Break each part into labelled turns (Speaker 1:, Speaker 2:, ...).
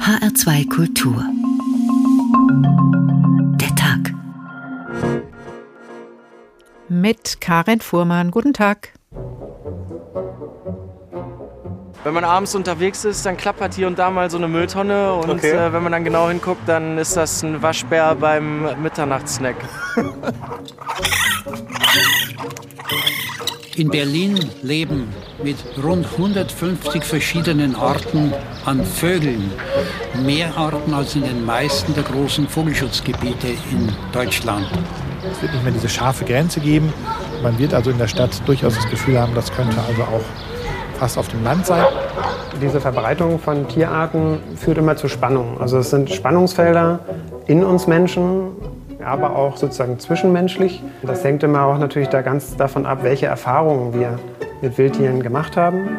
Speaker 1: HR2 Kultur. Der Tag.
Speaker 2: Mit Karin Fuhrmann. Guten Tag.
Speaker 3: Wenn man abends unterwegs ist, dann klappert hier und da mal so eine Mülltonne und okay. äh, wenn man dann genau hinguckt, dann ist das ein Waschbär beim Mitternachtssnack.
Speaker 4: In Berlin leben mit rund 150 verschiedenen Arten an Vögeln mehr Arten als in den meisten der großen Vogelschutzgebiete in Deutschland.
Speaker 5: Es wird nicht mehr diese scharfe Grenze geben. Man wird also in der Stadt durchaus das Gefühl haben, das könnte also auch fast auf dem Land sein.
Speaker 6: Diese Verbreitung von Tierarten führt immer zu Spannungen. Also es sind Spannungsfelder in uns Menschen, aber auch sozusagen zwischenmenschlich. Das hängt immer auch natürlich da ganz davon ab, welche Erfahrungen wir mit Wildtieren gemacht haben.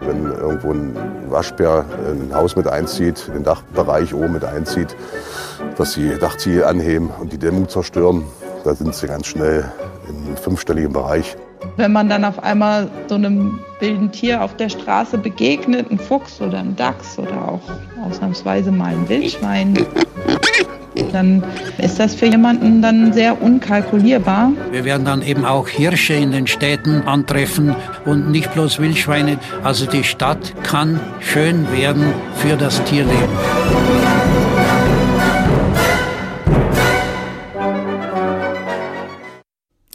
Speaker 7: Wenn irgendwo ein Waschbär ein Haus mit einzieht, den Dachbereich oben mit einzieht, dass sie Dachziegel anheben und die Dämmung zerstören, da sind sie ganz schnell im fünfstelligen Bereich.
Speaker 8: Wenn man dann auf einmal so einem wilden Tier auf der Straße begegnet, ein Fuchs oder ein Dachs oder auch ausnahmsweise mal ein Wildschwein, dann ist das für jemanden dann sehr unkalkulierbar.
Speaker 4: Wir werden dann eben auch Hirsche in den Städten antreffen und nicht bloß Wildschweine. Also die Stadt kann schön werden für das Tierleben.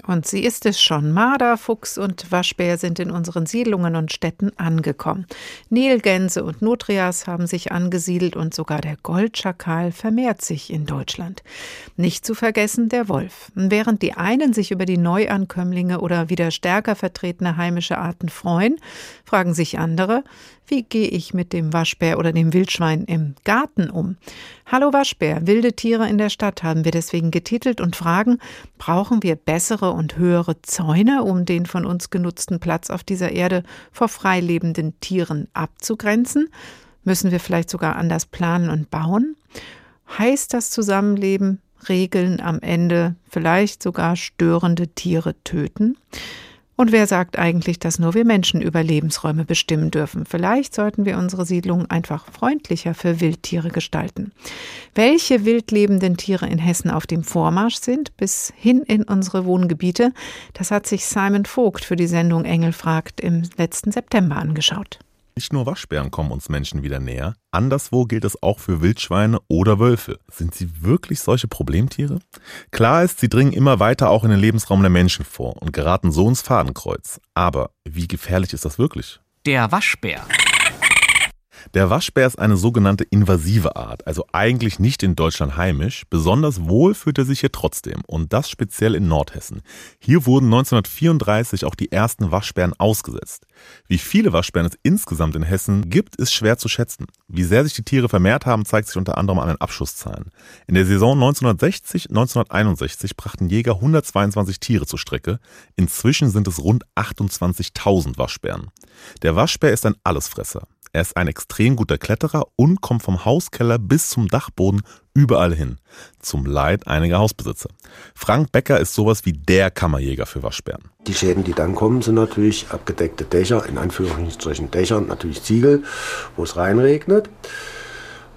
Speaker 2: Und sie ist es schon. Marder, Fuchs und Waschbär sind in unseren Siedlungen und Städten angekommen. Nilgänse und Nutrias haben sich angesiedelt und sogar der Goldschakal vermehrt sich in Deutschland. Nicht zu vergessen der Wolf. Während die einen sich über die Neuankömmlinge oder wieder stärker vertretene heimische Arten freuen, fragen sich andere, wie gehe ich mit dem Waschbär oder dem Wildschwein im Garten um? Hallo Waschbär, wilde Tiere in der Stadt haben wir deswegen getitelt und fragen, brauchen wir bessere und höhere Zäune, um den von uns genutzten Platz auf dieser Erde vor freilebenden Tieren abzugrenzen? Müssen wir vielleicht sogar anders planen und bauen? Heißt das Zusammenleben, Regeln am Ende vielleicht sogar störende Tiere töten? Und wer sagt eigentlich, dass nur wir Menschen Überlebensräume bestimmen dürfen? Vielleicht sollten wir unsere Siedlungen einfach freundlicher für Wildtiere gestalten. Welche wildlebenden Tiere in Hessen auf dem Vormarsch sind, bis hin in unsere Wohngebiete, das hat sich Simon Vogt für die Sendung Engel fragt im letzten September angeschaut.
Speaker 9: Nicht nur Waschbären kommen uns Menschen wieder näher, anderswo gilt es auch für Wildschweine oder Wölfe. Sind sie wirklich solche Problemtiere? Klar ist, sie dringen immer weiter auch in den Lebensraum der Menschen vor und geraten so ins Fadenkreuz. Aber wie gefährlich ist das wirklich?
Speaker 10: Der Waschbär.
Speaker 9: Der Waschbär ist eine sogenannte invasive Art, also eigentlich nicht in Deutschland heimisch. Besonders wohl fühlt er sich hier trotzdem und das speziell in Nordhessen. Hier wurden 1934 auch die ersten Waschbären ausgesetzt. Wie viele Waschbären es insgesamt in Hessen gibt, ist schwer zu schätzen. Wie sehr sich die Tiere vermehrt haben, zeigt sich unter anderem an den Abschusszahlen. In der Saison 1960-1961 brachten Jäger 122 Tiere zur Strecke. Inzwischen sind es rund 28.000 Waschbären. Der Waschbär ist ein Allesfresser. Er ist ein extrem guter Kletterer und kommt vom Hauskeller bis zum Dachboden überall hin. Zum Leid einiger Hausbesitzer. Frank Becker ist sowas wie der Kammerjäger für Waschbären.
Speaker 11: Die Schäden, die dann kommen, sind natürlich abgedeckte Dächer, in Anführungsstrichen Dächer, natürlich Ziegel, wo es reinregnet.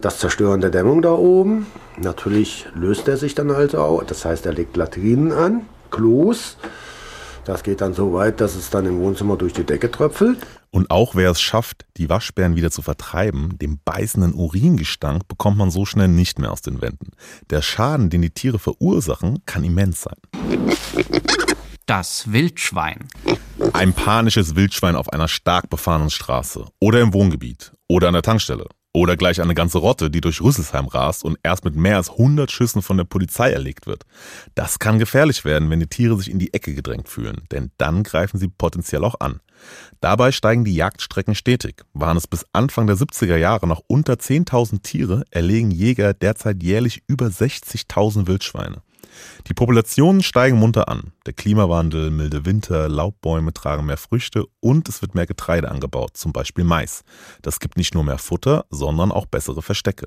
Speaker 11: Das Zerstören der Dämmung da oben. Natürlich löst er sich dann also auch. Das heißt, er legt Latrinen an, Klos. Das geht dann so weit, dass es dann im Wohnzimmer durch die Decke tröpfelt.
Speaker 9: Und auch wer es schafft, die Waschbären wieder zu vertreiben, den beißenden Uringestank bekommt man so schnell nicht mehr aus den Wänden. Der Schaden, den die Tiere verursachen, kann immens sein.
Speaker 10: Das Wildschwein.
Speaker 9: Ein panisches Wildschwein auf einer stark befahrenen Straße oder im Wohngebiet oder an der Tankstelle oder gleich eine ganze Rotte, die durch Rüsselsheim rast und erst mit mehr als 100 Schüssen von der Polizei erlegt wird. Das kann gefährlich werden, wenn die Tiere sich in die Ecke gedrängt fühlen, denn dann greifen sie potenziell auch an. Dabei steigen die Jagdstrecken stetig. Waren es bis Anfang der 70er Jahre noch unter 10.000 Tiere, erlegen Jäger derzeit jährlich über 60.000 Wildschweine. Die Populationen steigen munter an. Der Klimawandel, milde Winter, Laubbäume tragen mehr Früchte und es wird mehr Getreide angebaut, zum Beispiel Mais. Das gibt nicht nur mehr Futter, sondern auch bessere Verstecke.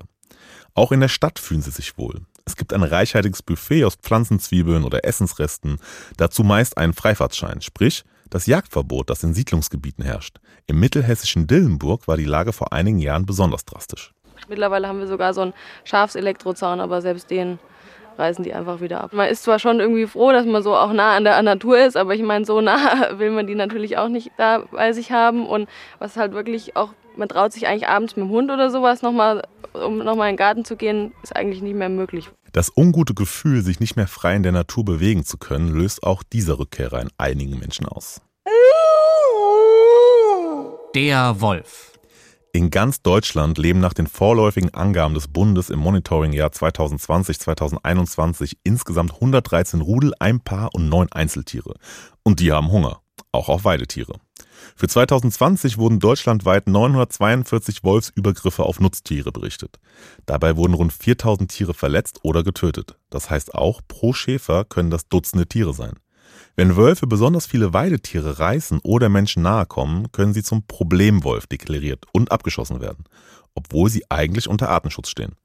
Speaker 9: Auch in der Stadt fühlen sie sich wohl. Es gibt ein reichhaltiges Buffet aus Pflanzenzwiebeln oder Essensresten, dazu meist einen Freifahrtschein, sprich das Jagdverbot, das in Siedlungsgebieten herrscht. Im mittelhessischen Dillenburg war die Lage vor einigen Jahren besonders drastisch.
Speaker 12: Mittlerweile haben wir sogar so einen Schafselektrozaun, aber selbst den reißen die einfach wieder ab. Man ist zwar schon irgendwie froh, dass man so auch nah an der Natur ist, aber ich meine, so nah will man die natürlich auch nicht da bei sich haben. Und was halt wirklich auch, man traut sich eigentlich abends mit dem Hund oder sowas nochmal, um nochmal in den Garten zu gehen, ist eigentlich nicht mehr möglich.
Speaker 9: Das ungute Gefühl, sich nicht mehr frei in der Natur bewegen zu können, löst auch dieser Rückkehrer in einigen Menschen aus.
Speaker 10: Der Wolf.
Speaker 9: In ganz Deutschland leben nach den vorläufigen Angaben des Bundes im Monitoringjahr 2020-2021 insgesamt 113 Rudel, ein Paar und neun Einzeltiere. Und die haben Hunger, auch auf Weidetiere. Für 2020 wurden deutschlandweit 942 Wolfsübergriffe auf Nutztiere berichtet. Dabei wurden rund 4000 Tiere verletzt oder getötet. Das heißt auch, pro Schäfer können das Dutzende Tiere sein. Wenn Wölfe besonders viele Weidetiere reißen oder Menschen nahe kommen, können sie zum Problemwolf deklariert und abgeschossen werden, obwohl sie eigentlich unter Artenschutz stehen.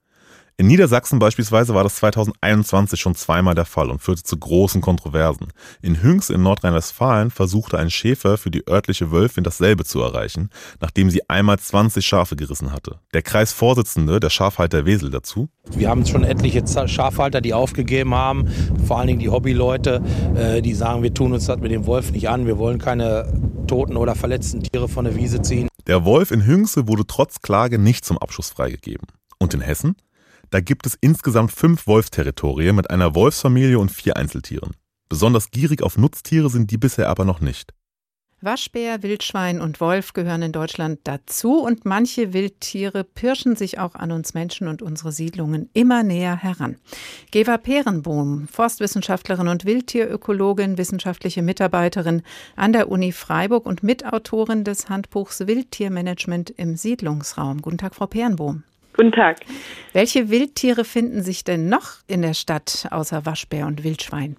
Speaker 9: In Niedersachsen beispielsweise war das 2021 schon zweimal der Fall und führte zu großen Kontroversen. In Hünx in Nordrhein-Westfalen versuchte ein Schäfer für die örtliche Wölfin dasselbe zu erreichen, nachdem sie einmal 20 Schafe gerissen hatte. Der Kreisvorsitzende, der Schafhalter Wesel dazu.
Speaker 13: Wir haben schon etliche Schafhalter, die aufgegeben haben, vor allen Dingen die Hobbyleute, äh, die sagen, wir tun uns das mit dem Wolf nicht an, wir wollen keine toten oder verletzten Tiere von der Wiese ziehen.
Speaker 9: Der Wolf in Hünxe wurde trotz Klage nicht zum Abschuss freigegeben. Und in Hessen? Da gibt es insgesamt fünf Wolfsterritorien mit einer Wolfsfamilie und vier Einzeltieren. Besonders gierig auf Nutztiere sind die bisher aber noch nicht.
Speaker 2: Waschbär, Wildschwein und Wolf gehören in Deutschland dazu und manche Wildtiere pirschen sich auch an uns Menschen und unsere Siedlungen immer näher heran. Geva Perenbohm, Forstwissenschaftlerin und Wildtierökologin, wissenschaftliche Mitarbeiterin an der Uni Freiburg und Mitautorin des Handbuchs Wildtiermanagement im Siedlungsraum. Guten Tag, Frau Perenbohm.
Speaker 14: Guten Tag.
Speaker 2: Welche Wildtiere finden sich denn noch in der Stadt außer Waschbär und Wildschwein?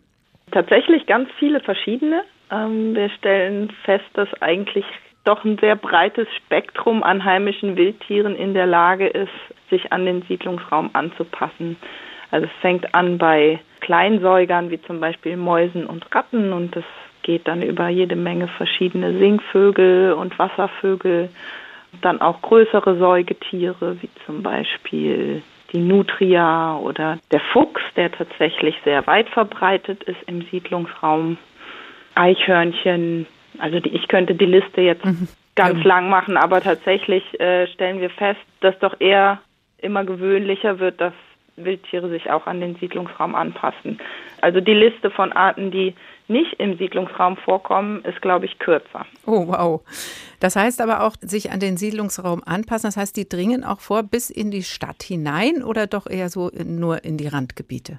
Speaker 14: Tatsächlich ganz viele verschiedene. Ähm, wir stellen fest, dass eigentlich doch ein sehr breites Spektrum an heimischen Wildtieren in der Lage ist, sich an den Siedlungsraum anzupassen. Also es fängt an bei Kleinsäugern wie zum Beispiel Mäusen und Ratten und es geht dann über jede Menge verschiedene Singvögel und Wasservögel dann auch größere Säugetiere, wie zum Beispiel die Nutria oder der Fuchs, der tatsächlich sehr weit verbreitet ist im Siedlungsraum. Eichhörnchen, also die, ich könnte die Liste jetzt mhm. ganz ja. lang machen, aber tatsächlich äh, stellen wir fest, dass doch eher immer gewöhnlicher wird, dass Wildtiere sich auch an den Siedlungsraum anpassen. Also die Liste von Arten, die nicht im Siedlungsraum vorkommen, ist, glaube ich, kürzer.
Speaker 2: Oh, wow. Das heißt aber auch, sich an den Siedlungsraum anpassen, das heißt, die dringen auch vor bis in die Stadt hinein oder doch eher so nur in die Randgebiete?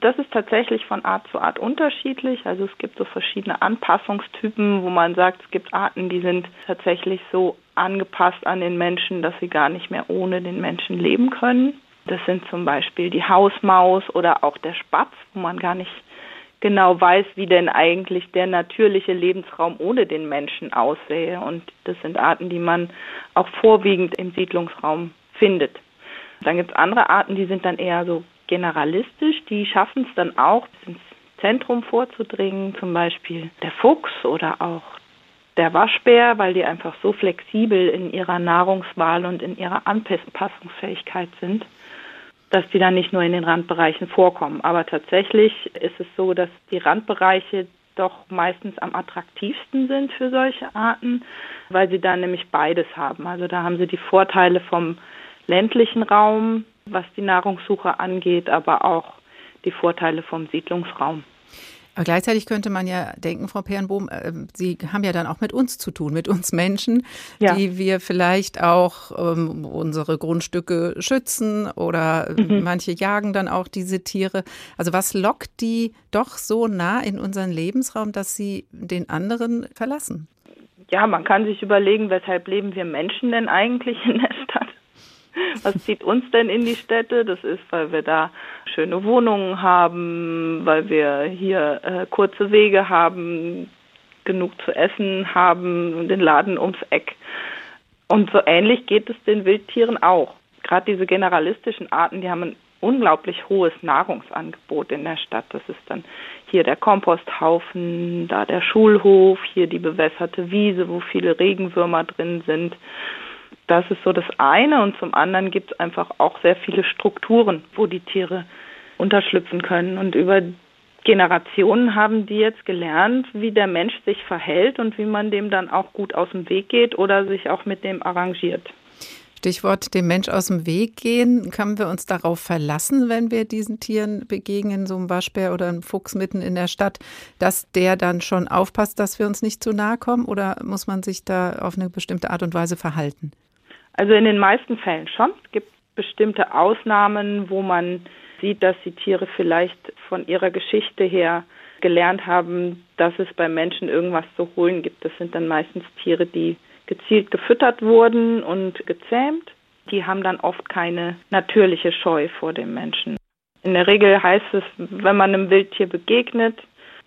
Speaker 14: Das ist tatsächlich von Art zu Art unterschiedlich. Also es gibt so verschiedene Anpassungstypen, wo man sagt, es gibt Arten, die sind tatsächlich so angepasst an den Menschen, dass sie gar nicht mehr ohne den Menschen leben können. Das sind zum Beispiel die Hausmaus oder auch der Spatz, wo man gar nicht genau weiß, wie denn eigentlich der natürliche Lebensraum ohne den Menschen aussähe. Und das sind Arten, die man auch vorwiegend im Siedlungsraum findet. Dann gibt es andere Arten, die sind dann eher so generalistisch, die schaffen es dann auch, ins Zentrum vorzudringen, zum Beispiel der Fuchs oder auch der Waschbär, weil die einfach so flexibel in ihrer Nahrungswahl und in ihrer Anpassungsfähigkeit sind dass die dann nicht nur in den Randbereichen vorkommen. Aber tatsächlich ist es so, dass die Randbereiche doch meistens am attraktivsten sind für solche Arten, weil sie da nämlich beides haben. Also da haben sie die Vorteile vom ländlichen Raum, was die Nahrungssuche angeht, aber auch die Vorteile vom Siedlungsraum.
Speaker 2: Aber gleichzeitig könnte man ja denken, Frau Pernbohm, äh, Sie haben ja dann auch mit uns zu tun, mit uns Menschen, ja. die wir vielleicht auch ähm, unsere Grundstücke schützen oder mhm. manche jagen dann auch diese Tiere. Also was lockt die doch so nah in unseren Lebensraum, dass sie den anderen verlassen?
Speaker 14: Ja, man kann sich überlegen, weshalb leben wir Menschen denn eigentlich in der Stadt? Was zieht uns denn in die Städte? Das ist, weil wir da schöne Wohnungen haben, weil wir hier äh, kurze Wege haben, genug zu essen haben, den Laden ums Eck. Und so ähnlich geht es den Wildtieren auch. Gerade diese generalistischen Arten, die haben ein unglaublich hohes Nahrungsangebot in der Stadt. Das ist dann hier der Komposthaufen, da der Schulhof, hier die bewässerte Wiese, wo viele Regenwürmer drin sind. Das ist so das eine und zum anderen gibt es einfach auch sehr viele Strukturen, wo die Tiere unterschlüpfen können. Und über Generationen haben die jetzt gelernt, wie der Mensch sich verhält und wie man dem dann auch gut aus dem Weg geht oder sich auch mit dem arrangiert.
Speaker 2: Stichwort dem Mensch aus dem Weg gehen. Können wir uns darauf verlassen, wenn wir diesen Tieren begegnen, so einem Waschbär oder einem Fuchs mitten in der Stadt, dass der dann schon aufpasst, dass wir uns nicht zu nahe kommen? Oder muss man sich da auf eine bestimmte Art und Weise verhalten?
Speaker 14: Also in den meisten Fällen schon. Es gibt bestimmte Ausnahmen, wo man sieht, dass die Tiere vielleicht von ihrer Geschichte her gelernt haben, dass es bei Menschen irgendwas zu holen gibt. Das sind dann meistens Tiere, die gezielt gefüttert wurden und gezähmt, die haben dann oft keine natürliche Scheu vor dem Menschen. In der Regel heißt es, wenn man einem Wildtier begegnet,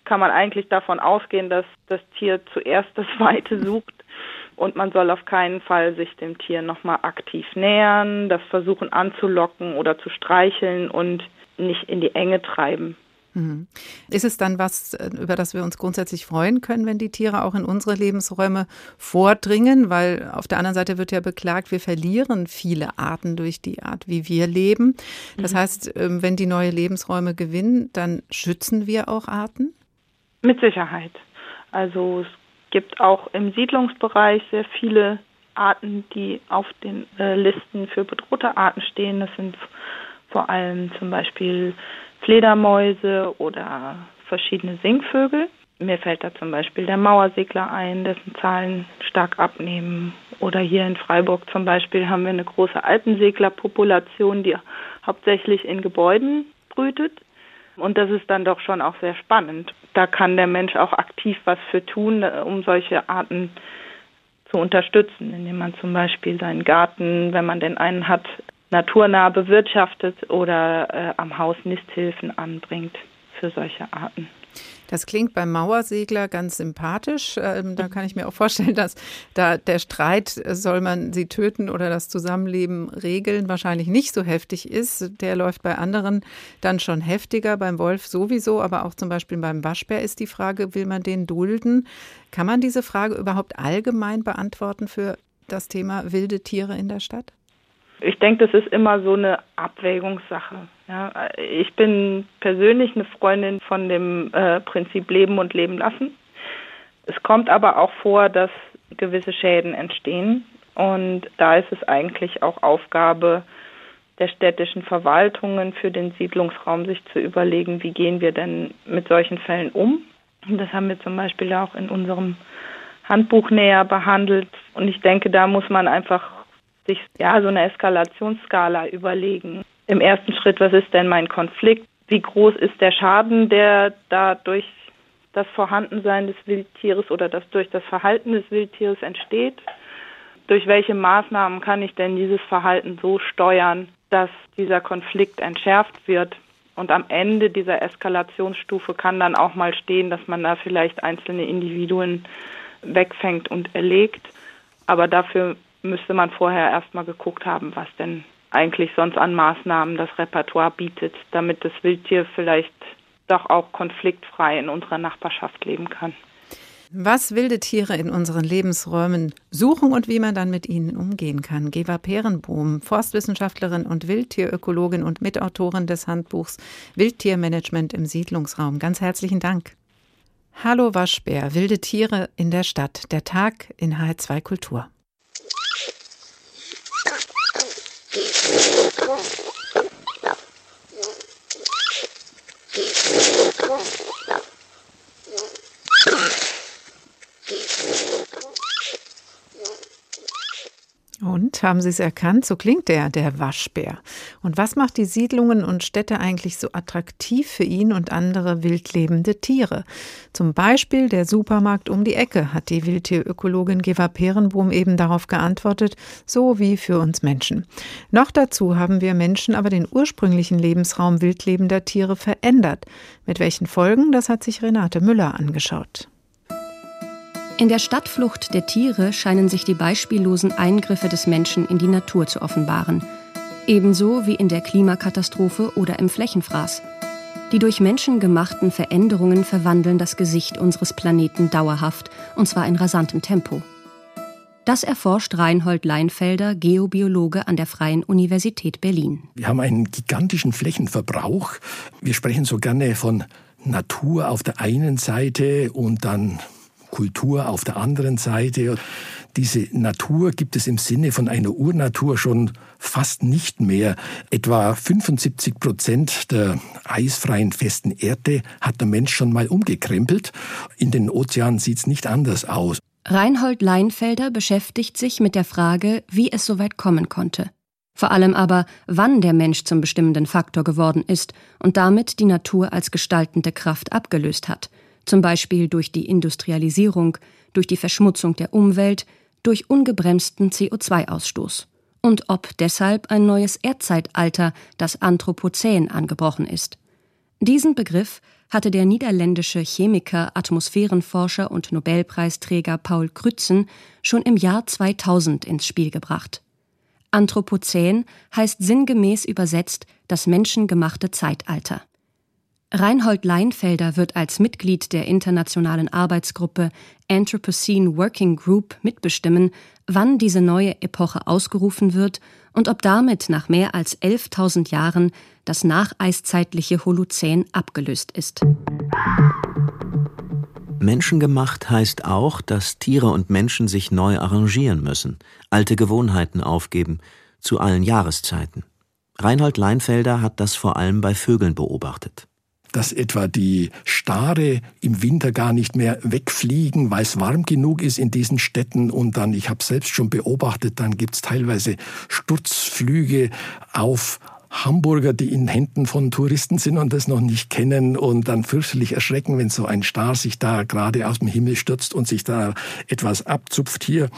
Speaker 14: kann man eigentlich davon ausgehen, dass das Tier zuerst das Weite sucht und man soll auf keinen Fall sich dem Tier nochmal aktiv nähern, das versuchen anzulocken oder zu streicheln und nicht in die Enge treiben.
Speaker 2: Mhm. Ist es dann was, äh, über das wir uns grundsätzlich freuen können, wenn die Tiere auch in unsere Lebensräume vordringen? Weil auf der anderen Seite wird ja beklagt, wir verlieren viele Arten durch die Art, wie wir leben. Das mhm. heißt, ähm, wenn die neue Lebensräume gewinnen, dann schützen wir auch Arten?
Speaker 14: Mit Sicherheit. Also es gibt auch im Siedlungsbereich sehr viele Arten, die auf den äh, Listen für bedrohte Arten stehen. Das sind vor allem zum Beispiel Fledermäuse oder verschiedene Singvögel. Mir fällt da zum Beispiel der Mauersegler ein, dessen Zahlen stark abnehmen. Oder hier in Freiburg zum Beispiel haben wir eine große Alpenseglerpopulation, die hauptsächlich in Gebäuden brütet. Und das ist dann doch schon auch sehr spannend. Da kann der Mensch auch aktiv was für tun, um solche Arten zu unterstützen, indem man zum Beispiel seinen Garten, wenn man denn einen hat, naturnah bewirtschaftet oder äh, am Haus Nisthilfen anbringt für solche Arten.
Speaker 2: Das klingt beim Mauersegler ganz sympathisch. Ähm, da kann ich mir auch vorstellen, dass da der Streit, äh, soll man sie töten oder das Zusammenleben regeln, wahrscheinlich nicht so heftig ist. Der läuft bei anderen dann schon heftiger, beim Wolf sowieso, aber auch zum Beispiel beim Waschbär ist die Frage, will man den dulden? Kann man diese Frage überhaupt allgemein beantworten für das Thema wilde Tiere in der Stadt?
Speaker 14: Ich denke, das ist immer so eine Abwägungssache. Ja, ich bin persönlich eine Freundin von dem äh, Prinzip Leben und Leben lassen. Es kommt aber auch vor, dass gewisse Schäden entstehen. Und da ist es eigentlich auch Aufgabe der städtischen Verwaltungen für den Siedlungsraum, sich zu überlegen, wie gehen wir denn mit solchen Fällen um. Und das haben wir zum Beispiel auch in unserem Handbuch näher behandelt. Und ich denke, da muss man einfach sich ja so eine Eskalationsskala überlegen. Im ersten Schritt, was ist denn mein Konflikt? Wie groß ist der Schaden, der da durch das Vorhandensein des Wildtieres oder das durch das Verhalten des Wildtieres entsteht? Durch welche Maßnahmen kann ich denn dieses Verhalten so steuern, dass dieser Konflikt entschärft wird? Und am Ende dieser Eskalationsstufe kann dann auch mal stehen, dass man da vielleicht einzelne Individuen wegfängt und erlegt. Aber dafür müsste man vorher erstmal geguckt haben, was denn eigentlich sonst an Maßnahmen das Repertoire bietet, damit das Wildtier vielleicht doch auch konfliktfrei in unserer Nachbarschaft leben kann.
Speaker 2: Was wilde Tiere in unseren Lebensräumen suchen und wie man dann mit ihnen umgehen kann. Geva Perenbohm, Forstwissenschaftlerin und Wildtierökologin und Mitautorin des Handbuchs Wildtiermanagement im Siedlungsraum. Ganz herzlichen Dank. Hallo Waschbär, wilde Tiere in der Stadt. Der Tag in H2 Kultur. Oh. Und haben Sie es erkannt? So klingt der, der Waschbär. Und was macht die Siedlungen und Städte eigentlich so attraktiv für ihn und andere wildlebende Tiere? Zum Beispiel der Supermarkt um die Ecke, hat die Wildtierökologin Geva Perenbohm eben darauf geantwortet, so wie für uns Menschen. Noch dazu haben wir Menschen aber den ursprünglichen Lebensraum wildlebender Tiere verändert. Mit welchen Folgen, das hat sich Renate Müller angeschaut.
Speaker 15: In der Stadtflucht der Tiere scheinen sich die beispiellosen Eingriffe des Menschen in die Natur zu offenbaren. Ebenso wie in der Klimakatastrophe oder im Flächenfraß. Die durch Menschen gemachten Veränderungen verwandeln das Gesicht unseres Planeten dauerhaft, und zwar in rasantem Tempo. Das erforscht Reinhold Leinfelder, Geobiologe an der Freien Universität Berlin.
Speaker 16: Wir haben einen gigantischen Flächenverbrauch. Wir sprechen so gerne von Natur auf der einen Seite und dann Kultur auf der anderen Seite. Diese Natur gibt es im Sinne von einer Urnatur schon fast nicht mehr. Etwa 75 Prozent der eisfreien festen Erde hat der Mensch schon mal umgekrempelt. In den Ozeanen sieht es nicht anders aus.
Speaker 15: Reinhold Leinfelder beschäftigt sich mit der Frage, wie es so weit kommen konnte. Vor allem aber, wann der Mensch zum bestimmenden Faktor geworden ist und damit die Natur als gestaltende Kraft abgelöst hat, zum Beispiel durch die Industrialisierung, durch die Verschmutzung der Umwelt, durch ungebremsten CO2-Ausstoß. Und ob deshalb ein neues Erdzeitalter, das Anthropozän, angebrochen ist. Diesen Begriff hatte der niederländische Chemiker, Atmosphärenforscher und Nobelpreisträger Paul Crutzen schon im Jahr 2000 ins Spiel gebracht. Anthropozän heißt sinngemäß übersetzt das menschengemachte Zeitalter. Reinhold Leinfelder wird als Mitglied der internationalen Arbeitsgruppe Anthropocene Working Group mitbestimmen, wann diese neue Epoche ausgerufen wird und ob damit nach mehr als 11.000 Jahren das nacheiszeitliche Holozän abgelöst ist.
Speaker 17: Menschengemacht heißt auch, dass Tiere und Menschen sich neu arrangieren müssen, alte Gewohnheiten aufgeben, zu allen Jahreszeiten. Reinhold Leinfelder hat das vor allem bei Vögeln beobachtet
Speaker 16: dass etwa die Stare im Winter gar nicht mehr wegfliegen, weil es warm genug ist in diesen Städten. Und dann, ich habe selbst schon beobachtet, dann gibt es teilweise Sturzflüge auf Hamburger, die in Händen von Touristen sind und das noch nicht kennen und dann fürchterlich erschrecken, wenn so ein Star sich da gerade aus dem Himmel stürzt und sich da etwas abzupft hier.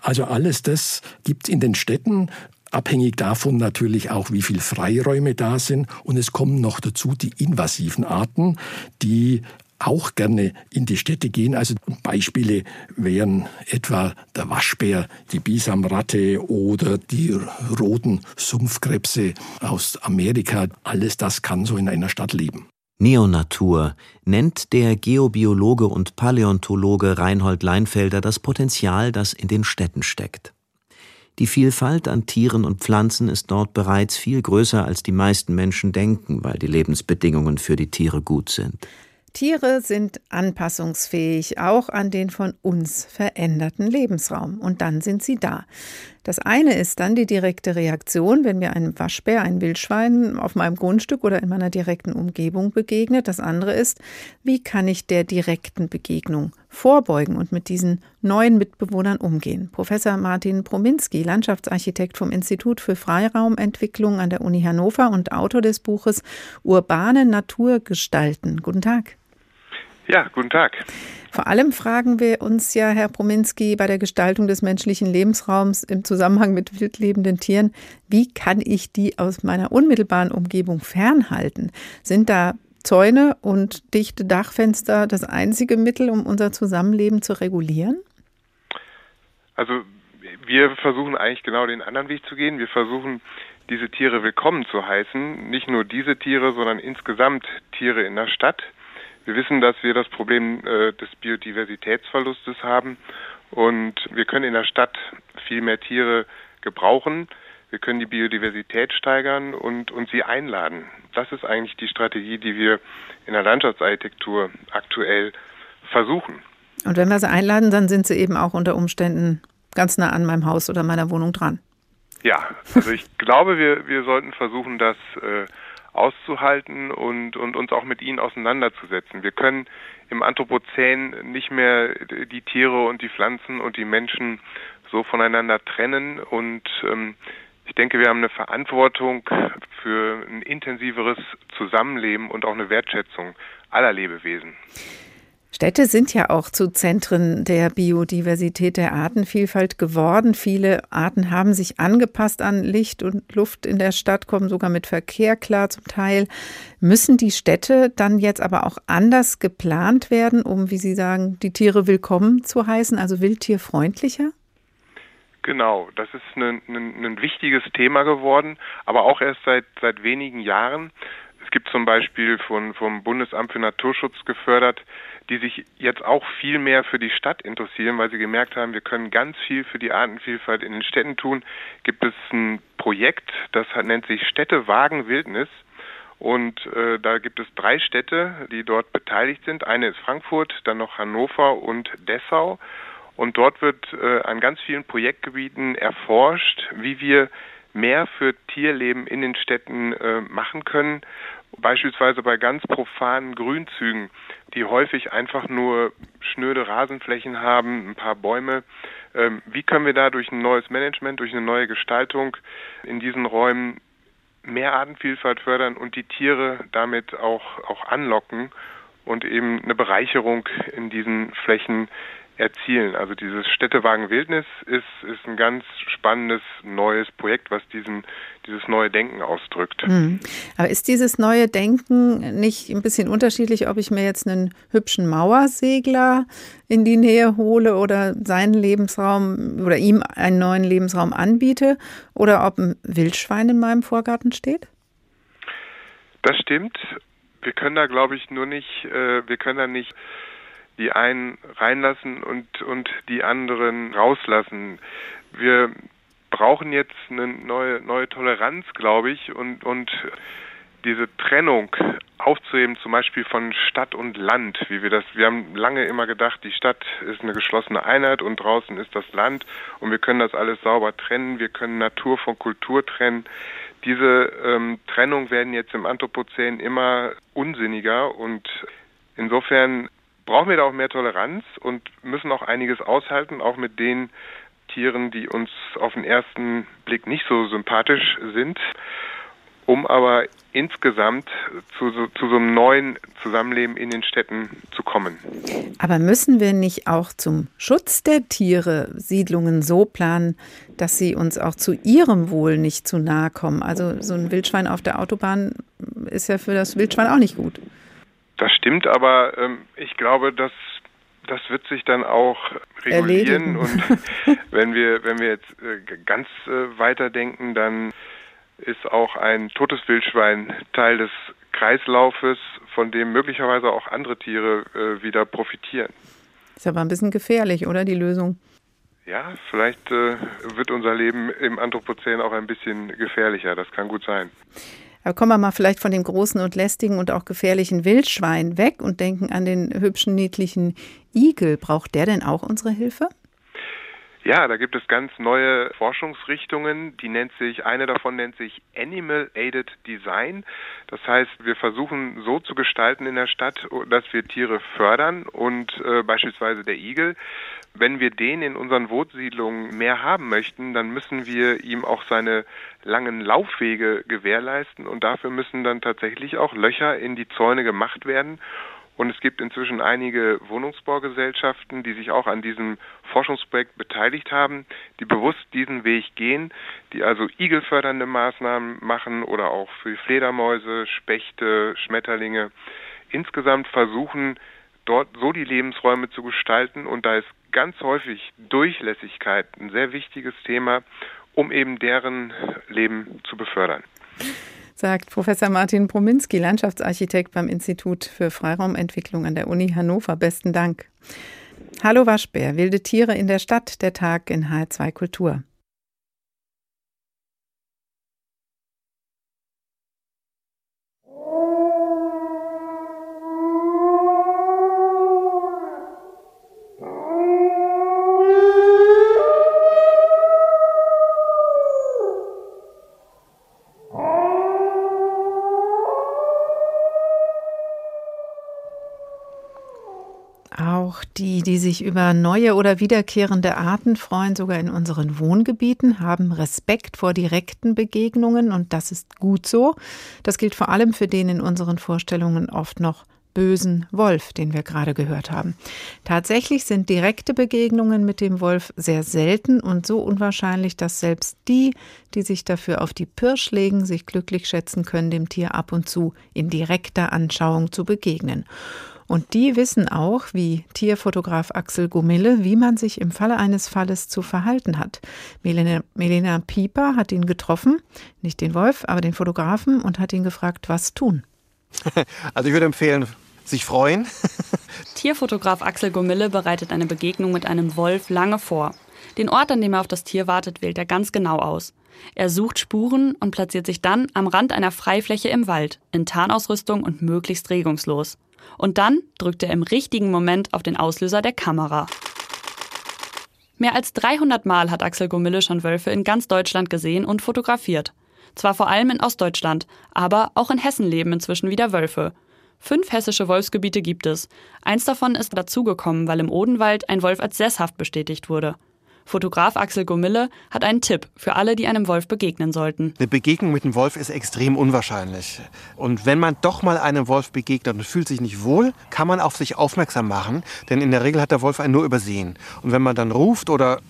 Speaker 16: Also alles das gibt in den Städten abhängig davon natürlich auch, wie viel Freiräume da sind. Und es kommen noch dazu die invasiven Arten, die auch gerne in die Städte gehen. Also Beispiele wären etwa der Waschbär, die Bisamratte oder die roten Sumpfkrebse aus Amerika. Alles das kann so in einer Stadt leben.
Speaker 17: Neonatur nennt der Geobiologe und Paläontologe Reinhold Leinfelder das Potenzial, das in den Städten steckt. Die Vielfalt an Tieren und Pflanzen ist dort bereits viel größer, als die meisten Menschen denken, weil die Lebensbedingungen für die Tiere gut sind.
Speaker 2: Tiere sind anpassungsfähig, auch an den von uns veränderten Lebensraum. Und dann sind sie da. Das eine ist dann die direkte Reaktion, wenn mir ein Waschbär, ein Wildschwein auf meinem Grundstück oder in meiner direkten Umgebung begegnet. Das andere ist, wie kann ich der direkten Begegnung vorbeugen und mit diesen neuen Mitbewohnern umgehen. Professor Martin Prominski, Landschaftsarchitekt vom Institut für Freiraumentwicklung an der Uni Hannover und Autor des Buches Urbane Naturgestalten. Guten Tag.
Speaker 18: Ja, guten Tag.
Speaker 2: Vor allem fragen wir uns ja, Herr Prominski, bei der Gestaltung des menschlichen Lebensraums im Zusammenhang mit wildlebenden Tieren, wie kann ich die aus meiner unmittelbaren Umgebung fernhalten? Sind da Zäune und dichte Dachfenster das einzige Mittel, um unser Zusammenleben zu regulieren?
Speaker 18: Also wir versuchen eigentlich genau den anderen Weg zu gehen. Wir versuchen diese Tiere willkommen zu heißen. Nicht nur diese Tiere, sondern insgesamt Tiere in der Stadt. Wir wissen, dass wir das Problem äh, des Biodiversitätsverlustes haben und wir können in der Stadt viel mehr Tiere gebrauchen. Wir können die Biodiversität steigern und, und sie einladen. Das ist eigentlich die Strategie, die wir in der Landschaftsarchitektur aktuell versuchen.
Speaker 2: Und wenn wir sie einladen, dann sind sie eben auch unter Umständen ganz nah an meinem Haus oder meiner Wohnung dran.
Speaker 18: Ja, also ich glaube, wir, wir sollten versuchen, das äh, auszuhalten und, und uns auch mit ihnen auseinanderzusetzen. Wir können im Anthropozän nicht mehr die Tiere und die Pflanzen und die Menschen so voneinander trennen und ähm, ich denke, wir haben eine Verantwortung für ein intensiveres Zusammenleben und auch eine Wertschätzung aller Lebewesen.
Speaker 2: Städte sind ja auch zu Zentren der Biodiversität, der Artenvielfalt geworden. Viele Arten haben sich angepasst an Licht und Luft in der Stadt, kommen sogar mit Verkehr klar zum Teil. Müssen die Städte dann jetzt aber auch anders geplant werden, um, wie Sie sagen, die Tiere willkommen zu heißen, also wildtierfreundlicher?
Speaker 18: Genau, das ist ein, ein, ein wichtiges Thema geworden, aber auch erst seit, seit wenigen Jahren gibt zum Beispiel von, vom Bundesamt für Naturschutz gefördert, die sich jetzt auch viel mehr für die Stadt interessieren, weil sie gemerkt haben, wir können ganz viel für die Artenvielfalt in den Städten tun. Gibt es ein Projekt, das nennt sich Städtewagen Wildnis. Und äh, da gibt es drei Städte, die dort beteiligt sind. Eine ist Frankfurt, dann noch Hannover und Dessau. Und dort wird äh, an ganz vielen Projektgebieten erforscht, wie wir mehr für Tierleben in den Städten äh, machen können. Beispielsweise bei ganz profanen Grünzügen, die häufig einfach nur schnöde Rasenflächen haben, ein paar Bäume. Ähm, wie können wir da durch ein neues Management, durch eine neue Gestaltung in diesen Räumen mehr Artenvielfalt fördern und die Tiere damit auch, auch anlocken und eben eine Bereicherung in diesen Flächen erzielen. Also dieses Städtewagen Wildnis ist, ist ein ganz spannendes neues Projekt, was diesen, dieses neue Denken ausdrückt.
Speaker 2: Mhm. Aber ist dieses neue Denken nicht ein bisschen unterschiedlich, ob ich mir jetzt einen hübschen Mauersegler in die Nähe hole oder seinen Lebensraum oder ihm einen neuen Lebensraum anbiete oder ob ein Wildschwein in meinem Vorgarten steht?
Speaker 18: Das stimmt. Wir können da, glaube ich, nur nicht, äh, wir können da nicht die einen reinlassen und, und die anderen rauslassen. Wir brauchen jetzt eine neue, neue Toleranz, glaube ich, und, und diese Trennung aufzuheben, zum Beispiel von Stadt und Land, wie wir das, wir haben lange immer gedacht, die Stadt ist eine geschlossene Einheit und draußen ist das Land und wir können das alles sauber trennen, wir können Natur von Kultur trennen. Diese ähm, Trennung werden jetzt im Anthropozän immer unsinniger und insofern brauchen wir da auch mehr Toleranz und müssen auch einiges aushalten, auch mit den Tieren, die uns auf den ersten Blick nicht so sympathisch sind, um aber insgesamt zu so, zu so einem neuen Zusammenleben in den Städten zu kommen.
Speaker 2: Aber müssen wir nicht auch zum Schutz der Tiere Siedlungen so planen, dass sie uns auch zu ihrem Wohl nicht zu nahe kommen? Also so ein Wildschwein auf der Autobahn ist ja für das Wildschwein auch nicht gut.
Speaker 18: Das stimmt, aber ähm, ich glaube, dass das wird sich dann auch regulieren
Speaker 2: Erledigen.
Speaker 18: und wenn wir wenn wir jetzt äh, ganz äh, weiterdenken, dann ist auch ein totes Wildschwein Teil des Kreislaufes, von dem möglicherweise auch andere Tiere äh, wieder profitieren.
Speaker 2: Ist aber ein bisschen gefährlich, oder die Lösung?
Speaker 18: Ja, vielleicht äh, wird unser Leben im Anthropozän auch ein bisschen gefährlicher. Das kann gut sein.
Speaker 2: Aber kommen wir mal vielleicht von dem großen und lästigen und auch gefährlichen Wildschwein weg und denken an den hübschen, niedlichen Igel. Braucht der denn auch unsere Hilfe?
Speaker 18: Ja, da gibt es ganz neue Forschungsrichtungen. Die nennt sich, eine davon nennt sich Animal Aided Design. Das heißt, wir versuchen so zu gestalten in der Stadt, dass wir Tiere fördern und äh, beispielsweise der Igel. Wenn wir den in unseren Wohnsiedlungen mehr haben möchten, dann müssen wir ihm auch seine langen Laufwege gewährleisten und dafür müssen dann tatsächlich auch Löcher in die Zäune gemacht werden. Und es gibt inzwischen einige Wohnungsbaugesellschaften, die sich auch an diesem Forschungsprojekt beteiligt haben, die bewusst diesen Weg gehen, die also igelfördernde Maßnahmen machen oder auch für Fledermäuse, Spechte, Schmetterlinge. Insgesamt versuchen, dort so die Lebensräume zu gestalten. Und da ist ganz häufig Durchlässigkeit ein sehr wichtiges Thema, um eben deren Leben zu befördern
Speaker 2: sagt Professor Martin Prominski, Landschaftsarchitekt beim Institut für Freiraumentwicklung an der Uni Hannover. Besten Dank. Hallo Waschbär, wilde Tiere in der Stadt, der Tag in H2 Kultur. Die, die sich über neue oder wiederkehrende Arten freuen, sogar in unseren Wohngebieten, haben Respekt vor direkten Begegnungen und das ist gut so. Das gilt vor allem für den in unseren Vorstellungen oft noch bösen Wolf, den wir gerade gehört haben. Tatsächlich sind direkte Begegnungen mit dem Wolf sehr selten und so unwahrscheinlich, dass selbst die, die sich dafür auf die Pirsch legen, sich glücklich schätzen können, dem Tier ab und zu in direkter Anschauung zu begegnen. Und die wissen auch, wie Tierfotograf Axel Gomille, wie man sich im Falle eines Falles zu verhalten hat. Melina, Melina Pieper hat ihn getroffen, nicht den Wolf, aber den Fotografen, und hat ihn gefragt, was tun.
Speaker 19: Also ich würde empfehlen, sich freuen.
Speaker 20: Tierfotograf Axel Gomille bereitet eine Begegnung mit einem Wolf lange vor. Den Ort, an dem er auf das Tier wartet, wählt er ganz genau aus. Er sucht Spuren und platziert sich dann am Rand einer Freifläche im Wald, in Tarnausrüstung und möglichst regungslos. Und dann drückt er im richtigen Moment auf den Auslöser der Kamera. Mehr als 300 Mal hat Axel Gomille schon Wölfe in ganz Deutschland gesehen und fotografiert. Zwar vor allem in Ostdeutschland, aber auch in Hessen leben inzwischen wieder Wölfe. Fünf hessische Wolfsgebiete gibt es. Eins davon ist dazugekommen, weil im Odenwald ein Wolf als sesshaft bestätigt wurde. Fotograf Axel Gomille hat einen Tipp für alle, die einem Wolf begegnen sollten.
Speaker 19: Eine Begegnung mit einem Wolf ist extrem unwahrscheinlich. Und wenn man doch mal einem Wolf begegnet und fühlt sich nicht wohl, kann man auf sich aufmerksam machen, denn in der Regel hat der Wolf einen nur übersehen. Und wenn man dann ruft oder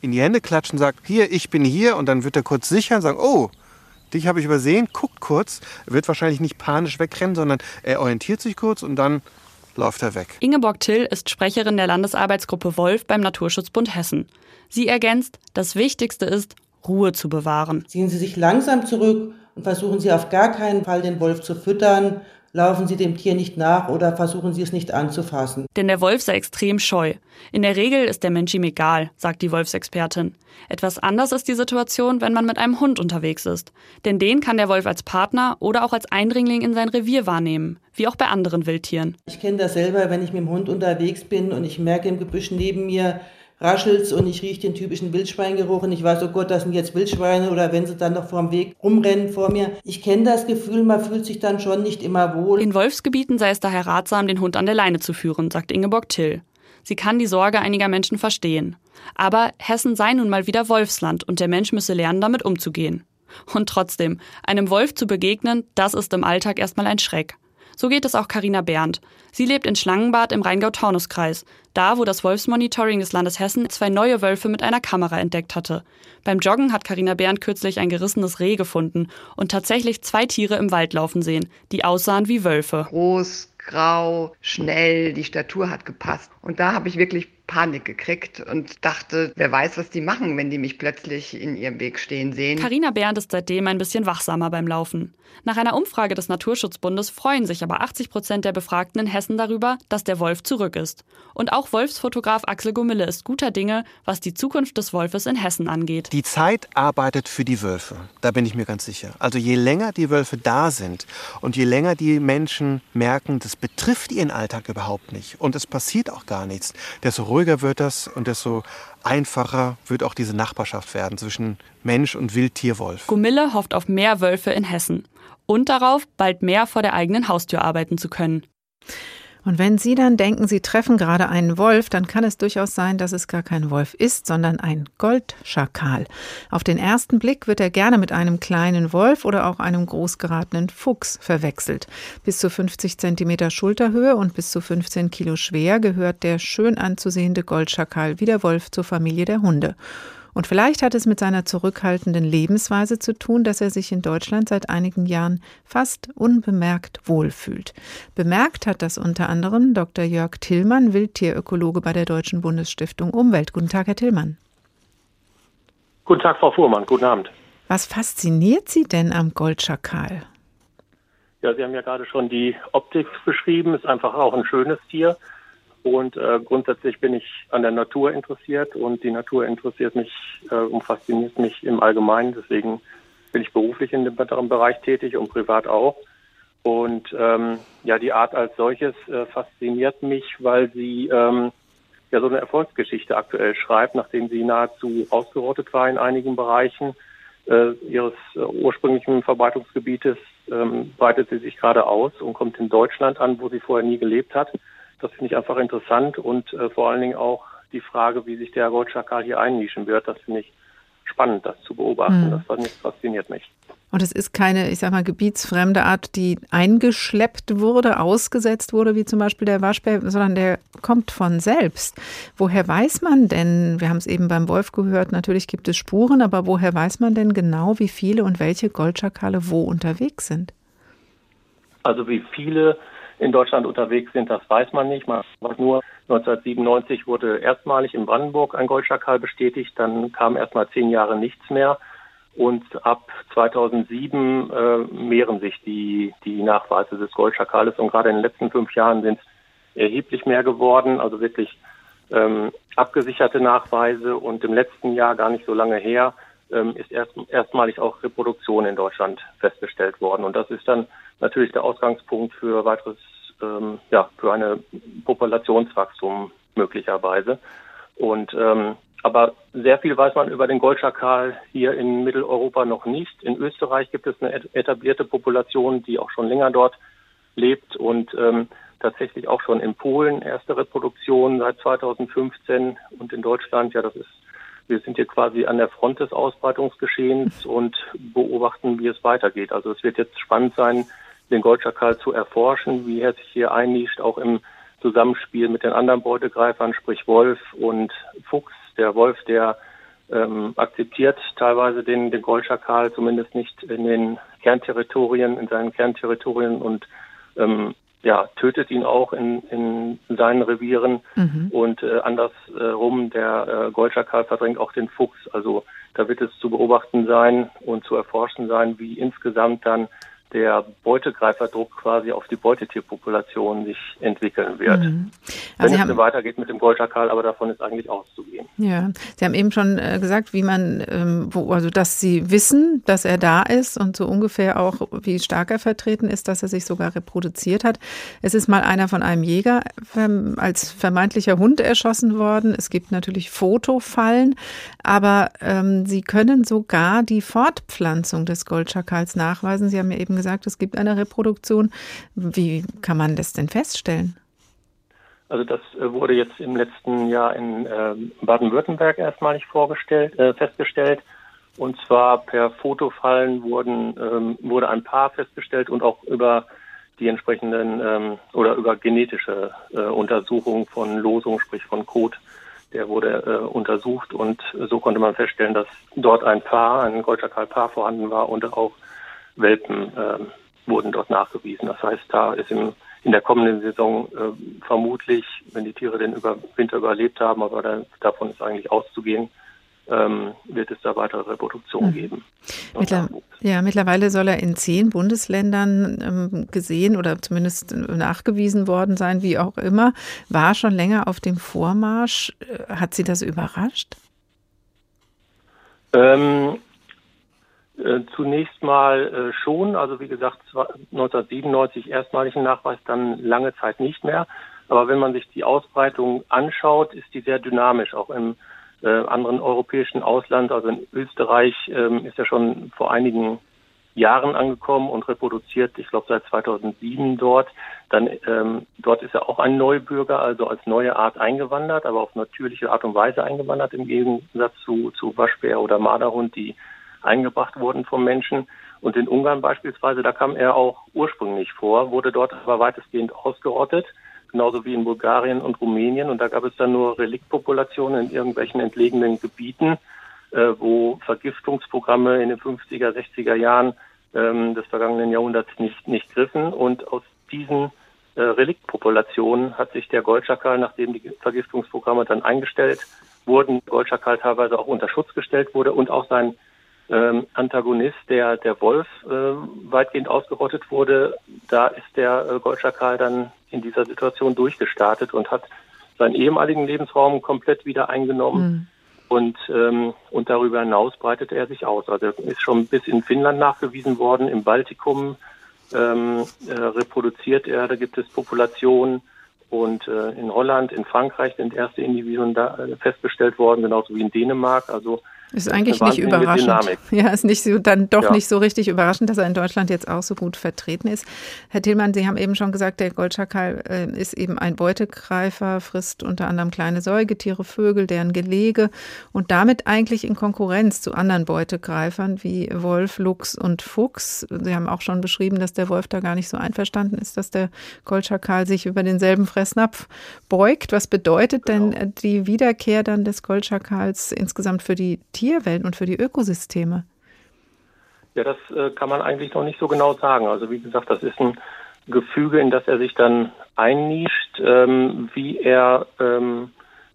Speaker 19: in die Hände klatscht und sagt, hier, ich bin hier, und dann wird er kurz sicher und sagen, oh, dich habe ich übersehen, guckt kurz, wird wahrscheinlich nicht panisch wegrennen, sondern er orientiert sich kurz und dann läuft er weg.
Speaker 20: Ingeborg Till ist Sprecherin der Landesarbeitsgruppe Wolf beim Naturschutzbund Hessen. Sie ergänzt, das Wichtigste ist, Ruhe zu bewahren.
Speaker 21: Ziehen Sie sich langsam zurück und versuchen Sie auf gar keinen Fall, den Wolf zu füttern. Laufen Sie dem Tier nicht nach oder versuchen Sie es nicht anzufassen.
Speaker 20: Denn der Wolf sei extrem scheu. In der Regel ist der Mensch ihm egal, sagt die Wolfsexpertin. Etwas anders ist die Situation, wenn man mit einem Hund unterwegs ist. Denn den kann der Wolf als Partner oder auch als Eindringling in sein Revier wahrnehmen, wie auch bei anderen Wildtieren.
Speaker 21: Ich kenne das selber, wenn ich mit dem Hund unterwegs bin und ich merke im Gebüsch neben mir, raschelt's und ich rieche den typischen Wildschweingeruch und ich weiß, oh Gott, das sind jetzt Wildschweine oder wenn sie dann noch vor dem Weg rumrennen vor mir. Ich kenne das Gefühl, man fühlt sich dann schon nicht immer wohl.
Speaker 20: In Wolfsgebieten sei es daher ratsam, den Hund an der Leine zu führen, sagt Ingeborg Till. Sie kann die Sorge einiger Menschen verstehen. Aber Hessen sei nun mal wieder Wolfsland und der Mensch müsse lernen, damit umzugehen. Und trotzdem, einem Wolf zu begegnen, das ist im Alltag erstmal ein Schreck. So geht es auch Karina Berndt. Sie lebt in Schlangenbad im Rheingau-Taunus-Kreis, da wo das Wolfsmonitoring des Landes Hessen zwei neue Wölfe mit einer Kamera entdeckt hatte. Beim Joggen hat Karina Berndt kürzlich ein gerissenes Reh gefunden und tatsächlich zwei Tiere im Wald laufen sehen, die aussahen wie Wölfe.
Speaker 22: Groß, grau, schnell, die Statur hat gepasst. Und da habe ich wirklich Panik gekriegt und dachte, wer weiß, was die machen, wenn die mich plötzlich in ihrem Weg stehen sehen.
Speaker 20: Karina Berndt ist seitdem ein bisschen wachsamer beim Laufen. Nach einer Umfrage des Naturschutzbundes freuen sich aber 80 Prozent der Befragten in Hessen darüber, dass der Wolf zurück ist. Und auch Wolfsfotograf Axel Gummille ist guter Dinge, was die Zukunft des Wolfes in Hessen angeht.
Speaker 19: Die Zeit arbeitet für die Wölfe, da bin ich mir ganz sicher. Also je länger die Wölfe da sind und je länger die Menschen merken, das betrifft ihren Alltag überhaupt nicht und es passiert auch gar nichts, desto ruhiger wird das und desto einfacher wird auch diese Nachbarschaft werden zwischen Mensch und Wildtierwolf.
Speaker 20: Gumille hofft auf mehr Wölfe in Hessen und darauf, bald mehr vor der eigenen Haustür arbeiten zu können.
Speaker 2: Und wenn Sie dann denken, Sie treffen gerade einen Wolf, dann kann es durchaus sein, dass es gar kein Wolf ist, sondern ein Goldschakal. Auf den ersten Blick wird er gerne mit einem kleinen Wolf oder auch einem großgeratenen Fuchs verwechselt. Bis zu 50 Zentimeter Schulterhöhe und bis zu 15 Kilo schwer gehört der schön anzusehende Goldschakal wie der Wolf zur Familie der Hunde. Und vielleicht hat es mit seiner zurückhaltenden Lebensweise zu tun, dass er sich in Deutschland seit einigen Jahren fast unbemerkt wohlfühlt. Bemerkt hat das unter anderem Dr. Jörg Tillmann, Wildtierökologe bei der Deutschen Bundesstiftung Umwelt. Guten Tag, Herr Tillmann.
Speaker 23: Guten Tag, Frau Fuhrmann. Guten Abend.
Speaker 2: Was fasziniert Sie denn am Goldschakal?
Speaker 23: Ja, Sie haben ja gerade schon die Optik beschrieben. Ist einfach auch ein schönes Tier. Und äh, grundsätzlich bin ich an der Natur interessiert und die Natur interessiert mich äh, und fasziniert mich im Allgemeinen. Deswegen bin ich beruflich in dem Bereich tätig und privat auch. Und ähm, ja, die Art als solches äh, fasziniert mich, weil sie ähm, ja so eine Erfolgsgeschichte aktuell schreibt, nachdem sie nahezu ausgerottet war in einigen Bereichen äh, ihres äh, ursprünglichen Verbreitungsgebietes, ähm, breitet sie sich gerade aus und kommt in Deutschland an, wo sie vorher nie gelebt hat. Das finde ich einfach interessant und äh, vor allen Dingen auch die Frage, wie sich der Goldschakal hier einnischen wird. Das finde ich spannend, das zu beobachten. Mhm. Das fasziniert mich.
Speaker 2: Und es ist keine, ich sag mal, gebietsfremde Art, die eingeschleppt wurde, ausgesetzt wurde, wie zum Beispiel der Waschbär, sondern der kommt von selbst. Woher weiß man denn, wir haben es eben beim Wolf gehört, natürlich gibt es Spuren, aber woher weiß man denn genau, wie viele und welche Goldschakale wo unterwegs sind?
Speaker 23: Also wie viele in Deutschland unterwegs sind, das weiß man nicht. Man weiß nur, 1997 wurde erstmalig in Brandenburg ein Goldschakal bestätigt, dann kam erstmal zehn Jahre nichts mehr. Und ab 2007 äh, mehren sich die, die Nachweise des Goldschakales. Und gerade in den letzten fünf Jahren sind es erheblich mehr geworden, also wirklich ähm, abgesicherte Nachweise. Und im letzten Jahr, gar nicht so lange her, ähm, ist erst, erstmalig auch Reproduktion in Deutschland festgestellt worden. Und das ist dann natürlich der Ausgangspunkt für weiteres, ähm, ja, für eine Populationswachstum möglicherweise. Und ähm, aber sehr viel weiß man über den Goldschakal hier in Mitteleuropa noch nicht. In Österreich gibt es eine etablierte Population, die auch schon länger dort lebt und ähm, tatsächlich auch schon in Polen erste Reproduktion seit 2015 und in Deutschland, ja, das ist, wir sind hier quasi an der Front des Ausbreitungsgeschehens und beobachten, wie es weitergeht. Also es wird jetzt spannend sein, den Goldschakal zu erforschen, wie er sich hier einnischt, auch im Zusammenspiel mit den anderen Beutegreifern, sprich Wolf und Fuchs der Wolf, der ähm, akzeptiert teilweise den, den Goldschakal, zumindest nicht in den Kernterritorien, in seinen Kernterritorien und ähm, ja, tötet ihn auch in, in seinen Revieren mhm. und äh, andersrum der äh, Goldschakal verdrängt auch den Fuchs. Also da wird es zu beobachten sein und zu erforschen sein, wie insgesamt dann der Beutegreiferdruck quasi auf die Beutetierpopulation sich entwickeln wird. Mhm. Also Wenn es weitergeht mit dem Goldschakal, aber davon ist eigentlich auszugehen.
Speaker 2: Ja, Sie haben eben schon äh, gesagt, wie man, ähm, wo, also dass Sie wissen, dass er da ist und so ungefähr auch, wie stark er vertreten ist, dass er sich sogar reproduziert hat. Es ist mal einer von einem Jäger ähm, als vermeintlicher Hund erschossen worden. Es gibt natürlich Fotofallen, aber ähm, Sie können sogar die Fortpflanzung des Goldschakals nachweisen. Sie haben ja eben gesagt, gesagt, es gibt eine Reproduktion. Wie kann man das denn feststellen?
Speaker 23: Also das äh, wurde jetzt im letzten Jahr in äh, Baden-Württemberg erstmalig vorgestellt, äh, festgestellt. Und zwar per Fotofallen wurden, ähm, wurde ein Paar festgestellt und auch über die entsprechenden ähm, oder über genetische äh, Untersuchungen von Losung, sprich von Kot, der wurde untersucht und so konnte man feststellen, dass dort ein Paar, ein Goldschakal-Paar vorhanden war und auch Welpen äh, wurden dort nachgewiesen. Das heißt, da ist im, in der kommenden Saison äh, vermutlich, wenn die Tiere den über Winter überlebt haben, aber da, davon ist eigentlich auszugehen, ähm, wird es da weitere Reproduktion mhm. geben.
Speaker 2: Mittler ja, mittlerweile soll er in zehn Bundesländern ähm, gesehen oder zumindest nachgewiesen worden sein, wie auch immer. War schon länger auf dem Vormarsch. Äh, hat Sie das überrascht?
Speaker 23: Ähm, äh, zunächst mal äh, schon, also wie gesagt 1997 erstmaligen Nachweis, dann lange Zeit nicht mehr. Aber wenn man sich die Ausbreitung anschaut, ist die sehr dynamisch. Auch im äh, anderen europäischen Ausland, also in Österreich, ähm, ist er schon vor einigen Jahren angekommen und reproduziert, ich glaube seit 2007 dort. Dann ähm, dort ist er auch ein Neubürger, also als neue Art eingewandert, aber auf natürliche Art und Weise eingewandert im Gegensatz zu, zu Waschbär oder Marderhund, die eingebracht wurden vom Menschen. Und in Ungarn beispielsweise, da kam er auch ursprünglich vor, wurde dort aber weitestgehend ausgerottet, genauso wie in Bulgarien und Rumänien. Und da gab es dann nur Reliktpopulationen in irgendwelchen entlegenen Gebieten, äh, wo Vergiftungsprogramme in den 50er, 60er Jahren ähm, des vergangenen Jahrhunderts nicht, nicht griffen. Und aus diesen äh, Reliktpopulationen hat sich der Goldschakal, nachdem die Vergiftungsprogramme dann eingestellt wurden, Goldschakal teilweise auch unter Schutz gestellt wurde und auch sein ähm, Antagonist, der, der Wolf, äh, weitgehend ausgerottet wurde, da ist der äh, Goldschakal dann in dieser Situation durchgestartet und hat seinen ehemaligen Lebensraum komplett wieder eingenommen. Mhm. Und, ähm, und darüber hinaus breitet er sich aus. Also ist schon bis in Finnland nachgewiesen worden, im Baltikum ähm, äh, reproduziert er, da gibt es Populationen. Und äh, in Holland, in Frankreich sind erste Individuen da, äh, festgestellt worden, genauso wie in Dänemark. Also
Speaker 2: ist eigentlich nicht überraschend. Ja, ist nicht so, dann doch ja. nicht so richtig überraschend, dass er in Deutschland jetzt auch so gut vertreten ist. Herr Tillmann, Sie haben eben schon gesagt, der Goldschakal äh, ist eben ein Beutegreifer, frisst unter anderem kleine Säugetiere, Vögel, deren Gelege und damit eigentlich in Konkurrenz zu anderen Beutegreifern wie Wolf, Luchs und Fuchs. Sie haben auch schon beschrieben, dass der Wolf da gar nicht so einverstanden ist, dass der Goldschakal sich über denselben Fressnapf beugt. Was bedeutet genau. denn die Wiederkehr dann des Goldschakals insgesamt für die Tiere? Tierwelt und für die Ökosysteme?
Speaker 23: Ja, das äh, kann man eigentlich noch nicht so genau sagen. Also wie gesagt, das ist ein Gefüge, in das er sich dann einnischt, ähm, wie er ähm,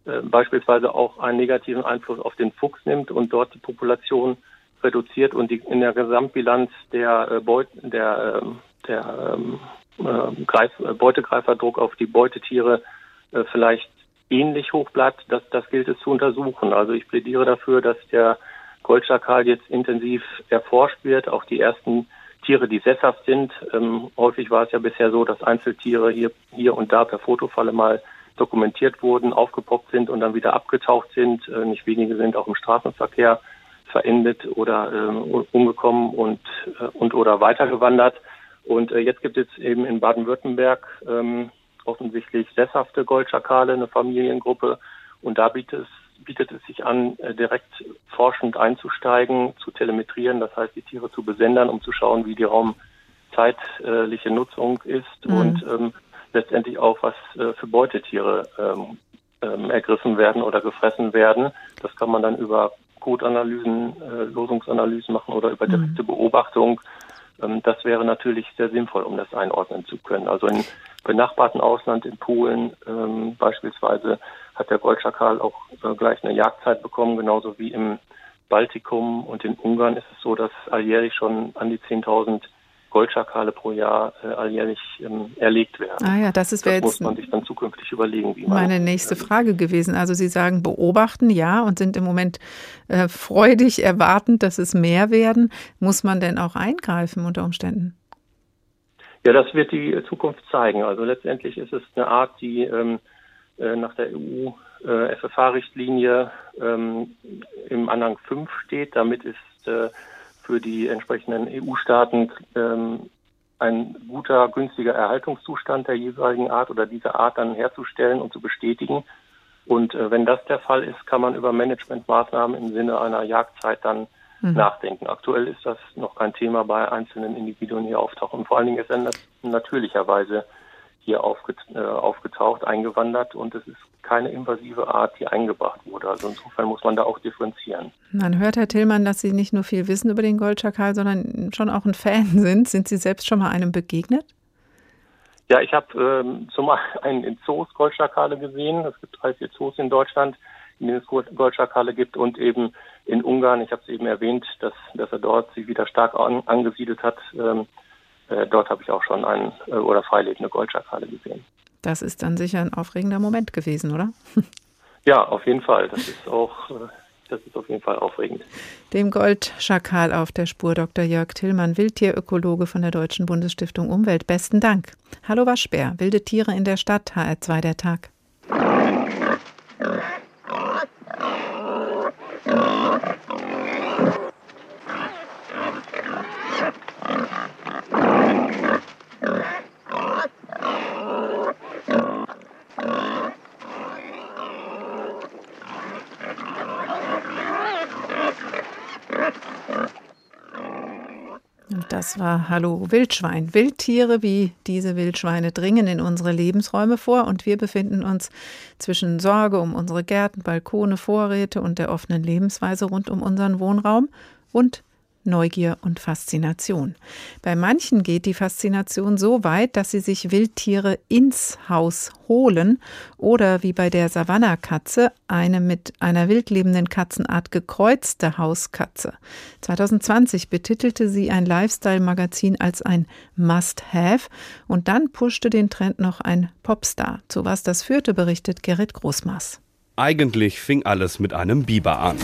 Speaker 23: äh, beispielsweise auch einen negativen Einfluss auf den Fuchs nimmt und dort die Population reduziert und die, in der Gesamtbilanz der, äh, Beut, der, ähm, der ähm, äh, Greif, Beutegreiferdruck auf die Beutetiere äh, vielleicht ähnlich hoch bleibt, das, das gilt es zu untersuchen. Also ich plädiere dafür, dass der Goldschakal jetzt intensiv erforscht wird, auch die ersten Tiere, die sesshaft sind. Ähm, häufig war es ja bisher so, dass Einzeltiere hier, hier und da per Fotofalle mal dokumentiert wurden, aufgepoppt sind und dann wieder abgetaucht sind. Äh, nicht wenige sind auch im Straßenverkehr verendet oder äh, umgekommen und, äh, und oder weitergewandert. Und äh, jetzt gibt es eben in Baden-Württemberg ähm, offensichtlich sesshafte Goldschakale, eine Familiengruppe. Und da bietet es, bietet es sich an, äh, direkt forschend einzusteigen, zu telemetrieren, das heißt die Tiere zu besendern, um zu schauen, wie die raumzeitliche Nutzung ist mhm. und ähm, letztendlich auch, was äh, für Beutetiere ähm, ähm, ergriffen werden oder gefressen werden. Das kann man dann über Codanalysen, äh, Losungsanalysen machen oder über direkte mhm. Beobachtung. Ähm, das wäre natürlich sehr sinnvoll, um das einordnen zu können. Also im benachbarten Ausland, in Polen ähm, beispielsweise, hat der Goldschakal auch äh, gleich eine Jagdzeit bekommen, genauso wie im Baltikum und in Ungarn ist es so, dass alljährlich schon an die 10.000 Goldschakale pro Jahr äh, alljährlich ähm, erlegt werden.
Speaker 2: Ah ja, das ist das
Speaker 23: jetzt muss man sich dann zukünftig überlegen, wie man
Speaker 2: meine nächste Frage gewesen. Also Sie sagen beobachten, ja, und sind im Moment äh, freudig erwartend, dass es mehr werden. Muss man denn auch eingreifen unter Umständen?
Speaker 23: Ja, das wird die Zukunft zeigen. Also letztendlich ist es eine Art, die ähm, äh, nach der EU äh, FFH-Richtlinie ähm, im Anhang 5 steht. Damit ist äh, für die entsprechenden EU-Staaten ähm, ein guter, günstiger Erhaltungszustand der jeweiligen Art oder dieser Art dann herzustellen und zu bestätigen. Und äh, wenn das der Fall ist, kann man über Managementmaßnahmen im Sinne einer Jagdzeit dann mhm. nachdenken. Aktuell ist das noch kein Thema bei einzelnen Individuen, die auftauchen. Und vor allen Dingen ist er natürlicherweise hier äh, aufgetaucht, eingewandert und es ist keine invasive Art, die eingebracht wurde. Also insofern muss man da auch differenzieren.
Speaker 2: Man hört, Herr Tillmann, dass Sie nicht nur viel wissen über den Goldschakal, sondern schon auch ein Fan sind. Sind Sie selbst schon mal einem begegnet?
Speaker 23: Ja, ich habe ähm, zum einen in Zoos Goldschakale gesehen. Es gibt drei, vier Zoos in Deutschland, in denen es Goldschakale gibt und eben in Ungarn. Ich habe es eben erwähnt, dass, dass er dort sich wieder stark an, angesiedelt hat. Ähm, äh, dort habe ich auch schon einen äh, oder freilebende Goldschakale gesehen.
Speaker 2: Das ist dann sicher ein aufregender Moment gewesen, oder?
Speaker 23: Ja, auf jeden Fall. Das ist auch, das ist auf jeden Fall aufregend.
Speaker 2: Dem Goldschakal auf der Spur Dr. Jörg Tillmann, Wildtierökologe von der Deutschen Bundesstiftung Umwelt. Besten Dank. Hallo Waschbär, wilde Tiere in der Stadt, HR2 der Tag. Das war Hallo Wildschwein. Wildtiere wie diese Wildschweine dringen in unsere Lebensräume vor und wir befinden uns zwischen Sorge um unsere Gärten, Balkone, Vorräte und der offenen Lebensweise rund um unseren Wohnraum und Neugier und Faszination. Bei manchen geht die Faszination so weit, dass sie sich Wildtiere ins Haus holen oder wie bei der Savannah-Katze eine mit einer wildlebenden Katzenart gekreuzte Hauskatze. 2020 betitelte sie ein Lifestyle-Magazin als ein Must-Have und dann pushte den Trend noch ein Popstar. Zu was das führte, berichtet Gerrit Großmaß.
Speaker 24: Eigentlich fing alles mit einem Biber an.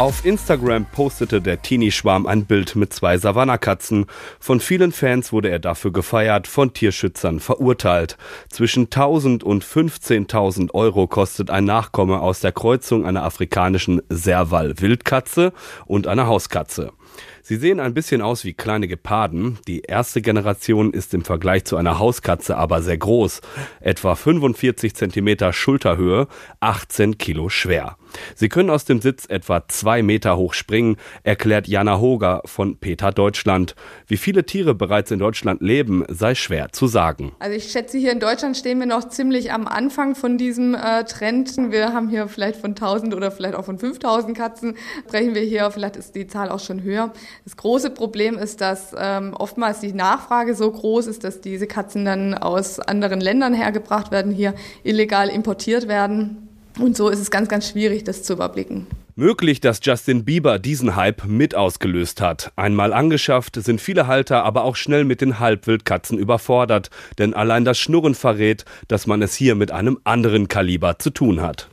Speaker 24: Auf Instagram postete der Teenie-Schwarm ein Bild mit zwei Savannakatzen. Von vielen Fans wurde er dafür gefeiert, von Tierschützern verurteilt. Zwischen 1000 und 15.000 Euro kostet ein Nachkomme aus der Kreuzung einer afrikanischen Serval-Wildkatze und einer Hauskatze. Sie sehen ein bisschen aus wie kleine Geparden. Die erste Generation ist im Vergleich zu einer Hauskatze aber sehr groß. Etwa 45 Zentimeter Schulterhöhe, 18 Kilo schwer. Sie können aus dem Sitz etwa zwei Meter hoch springen, erklärt Jana Hoger von Peter Deutschland. Wie viele Tiere bereits in Deutschland leben, sei schwer zu sagen.
Speaker 25: Also ich schätze, hier in Deutschland stehen wir noch ziemlich am Anfang von diesem äh, Trend. Wir haben hier vielleicht von 1000 oder vielleicht auch von 5000 Katzen, sprechen wir hier, vielleicht ist die Zahl auch schon höher. Das große Problem ist, dass ähm, oftmals die Nachfrage so groß ist, dass diese Katzen dann aus anderen Ländern hergebracht werden, hier illegal importiert werden Und so ist es ganz, ganz schwierig, das zu überblicken.
Speaker 24: Möglich, dass Justin Bieber diesen Hype mit ausgelöst hat. Einmal angeschafft, sind viele Halter aber auch schnell mit den Halbwildkatzen überfordert, denn allein das Schnurren verrät, dass man es hier mit einem anderen Kaliber zu tun hat.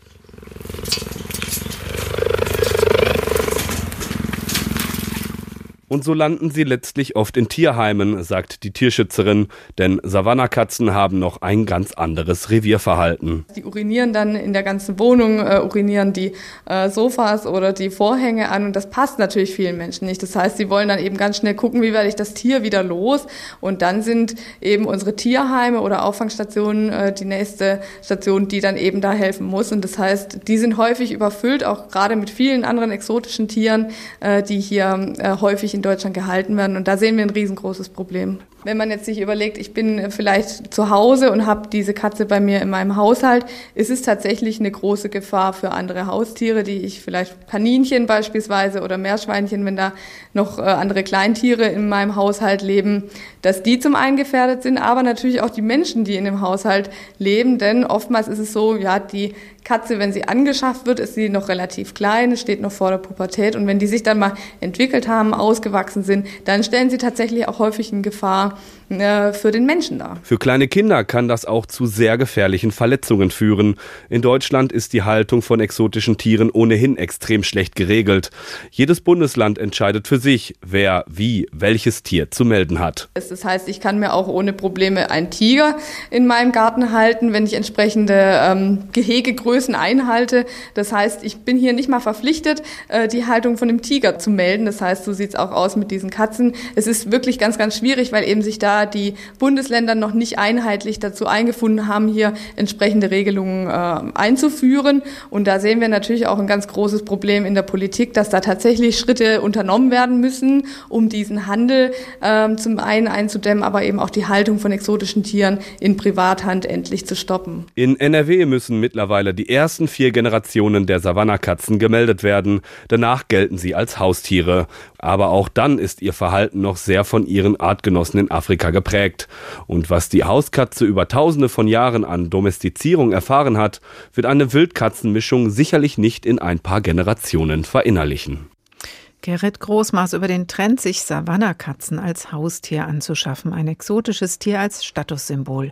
Speaker 24: Und so landen sie letztlich oft in Tierheimen, sagt die Tierschützerin, denn Savannakatzen haben noch ein ganz anderes Revierverhalten.
Speaker 25: Die urinieren dann in der ganzen Wohnung, äh, urinieren die äh, Sofas oder die Vorhänge an und das passt natürlich vielen Menschen nicht. Das heißt, sie wollen dann eben ganz schnell gucken, wie werde ich das Tier wieder los und dann sind eben unsere Tierheime oder Auffangstationen äh, die nächste Station, die dann eben da helfen muss und das heißt, die sind häufig überfüllt, auch gerade mit vielen anderen exotischen Tieren, äh, die hier äh, häufig in Deutschland gehalten werden. Und da sehen wir ein riesengroßes Problem. Wenn man jetzt sich überlegt, ich bin vielleicht zu Hause und habe diese Katze bei mir in meinem Haushalt, ist es tatsächlich eine große Gefahr für andere Haustiere, die ich vielleicht Kaninchen beispielsweise oder Meerschweinchen, wenn da noch äh, andere Kleintiere in meinem Haushalt leben, dass die zum einen gefährdet sind, aber natürlich auch die Menschen, die in dem Haushalt leben, denn oftmals ist es so, ja, die Katze, wenn sie angeschafft wird, ist sie noch relativ klein, steht noch vor der Pubertät. Und wenn die sich dann mal entwickelt haben, ausgewachsen sind, dann stellen sie tatsächlich auch häufig in Gefahr äh, für den Menschen dar.
Speaker 24: Für kleine Kinder kann das auch zu sehr gefährlichen Verletzungen führen. In Deutschland ist die Haltung von exotischen Tieren ohnehin extrem schlecht geregelt. Jedes Bundesland entscheidet für sich, wer wie welches Tier zu melden hat.
Speaker 25: Das heißt, ich kann mir auch ohne Probleme einen Tiger in meinem Garten halten, wenn ich entsprechende ähm, Gehegegrößen einhalte. Das heißt, ich bin hier nicht mal verpflichtet, äh, die Haltung von dem Tiger zu melden. Das heißt, so sieht es auch aus mit diesen Katzen. Es ist wirklich ganz, ganz schwierig, weil eben sich da die Bundesländer noch nicht einheitlich dazu eingefunden haben, hier entsprechende Regelungen äh, einzuführen. Und da sehen wir natürlich auch ein ganz großes Problem in der Politik, dass da tatsächlich Schritte unternommen werden müssen, um diesen Handel äh, zum einen einzudämmen, aber eben auch die Haltung von exotischen Tieren in Privathand endlich zu stoppen.
Speaker 24: In NRW müssen mittlerweile die ersten vier Generationen der Savannakatzen gemeldet werden. Danach gelten sie als Haustiere. Aber auch dann ist ihr Verhalten noch sehr von ihren Artgenossen in Afrika geprägt. Und was die Hauskatze über tausende von Jahren an Domestizierung erfahren hat, wird eine Wildkatzenmischung sicherlich nicht in ein paar Generationen verinnerlichen.
Speaker 2: Gerrit Großmaß über den Trend, sich Savannakatzen als Haustier anzuschaffen, ein exotisches Tier als Statussymbol.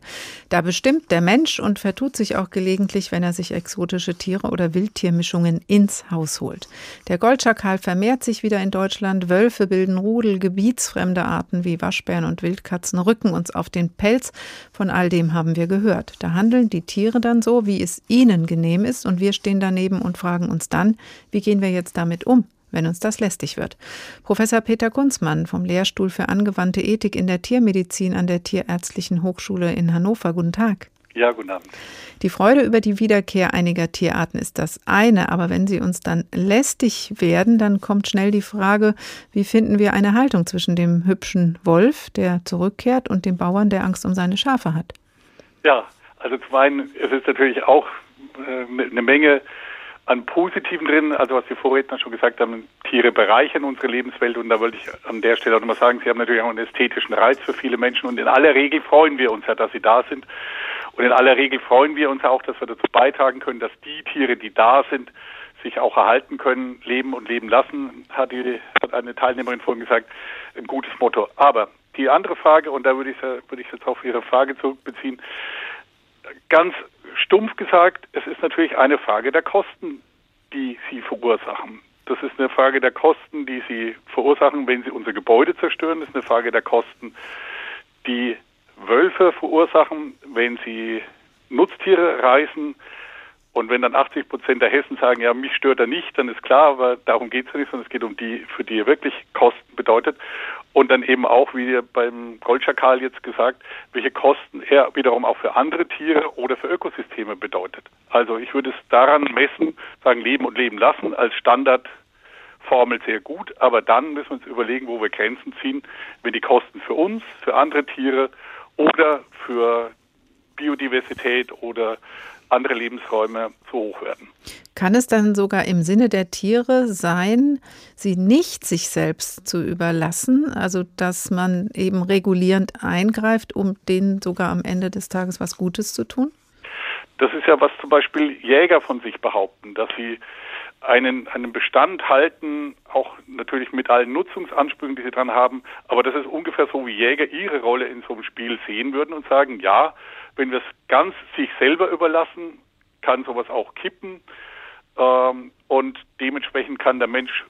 Speaker 2: Da bestimmt der Mensch und vertut sich auch gelegentlich, wenn er sich exotische Tiere oder Wildtiermischungen ins Haus holt. Der Goldschakal vermehrt sich wieder in Deutschland, Wölfe bilden Rudel, gebietsfremde Arten wie Waschbären und Wildkatzen rücken uns auf den Pelz. Von all dem haben wir gehört. Da handeln die Tiere dann so, wie es ihnen genehm ist und wir stehen daneben und fragen uns dann, wie gehen wir jetzt damit um? Wenn uns das lästig wird. Professor Peter Kunzmann vom Lehrstuhl für angewandte Ethik in der Tiermedizin an der Tierärztlichen Hochschule in Hannover. Guten Tag.
Speaker 26: Ja, guten Abend.
Speaker 2: Die Freude über die Wiederkehr einiger Tierarten ist das eine, aber wenn sie uns dann lästig werden, dann kommt schnell die Frage, wie finden wir eine Haltung zwischen dem hübschen Wolf, der zurückkehrt, und dem Bauern, der Angst um seine Schafe hat?
Speaker 26: Ja, also zum einen, es ist natürlich auch äh, eine Menge an Positiven drin, also was die Vorredner schon gesagt haben, Tiere bereichern unsere Lebenswelt. Und da wollte ich an der Stelle auch nochmal sagen, sie haben natürlich auch einen ästhetischen Reiz für viele Menschen. Und in aller Regel freuen wir uns ja, dass sie da sind. Und in aller Regel freuen wir uns auch, dass wir dazu beitragen können, dass die Tiere, die da sind, sich auch erhalten können, leben und leben lassen, hat, die, hat eine Teilnehmerin vorhin gesagt, ein gutes Motto. Aber die andere Frage, und da würde ich, würde ich jetzt auf Ihre Frage zurückbeziehen, ganz stumpf gesagt, es ist natürlich eine Frage der Kosten, die sie verursachen. Das ist eine Frage der Kosten, die sie verursachen, wenn sie unser Gebäude zerstören. Das ist eine Frage der Kosten, die Wölfe verursachen, wenn sie Nutztiere reißen. Und wenn dann 80 Prozent der Hessen sagen, ja, mich stört er nicht, dann ist klar, aber darum geht es ja nicht, sondern es geht um die, für die er wirklich Kosten bedeutet. Und dann eben auch, wie beim Goldschakal jetzt gesagt, welche Kosten er wiederum auch für andere Tiere oder für Ökosysteme bedeutet. Also ich würde es daran messen, sagen Leben und Leben lassen als Standardformel sehr gut, aber dann müssen wir uns überlegen, wo wir Grenzen ziehen, wenn die Kosten für uns, für andere Tiere oder für Biodiversität oder andere Lebensräume zu hoch werden.
Speaker 2: Kann es dann sogar im Sinne der Tiere sein, sie nicht sich selbst zu überlassen, also dass man eben regulierend eingreift, um denen sogar am Ende des Tages was Gutes zu tun?
Speaker 26: Das ist ja, was zum Beispiel Jäger von sich behaupten, dass sie einen, einen Bestand halten, auch natürlich mit allen Nutzungsansprüchen, die sie dran haben, aber das ist ungefähr so, wie Jäger ihre Rolle in so einem Spiel sehen würden und sagen, ja, wenn wir es ganz sich selber überlassen, kann sowas auch kippen ähm, und dementsprechend kann der Mensch,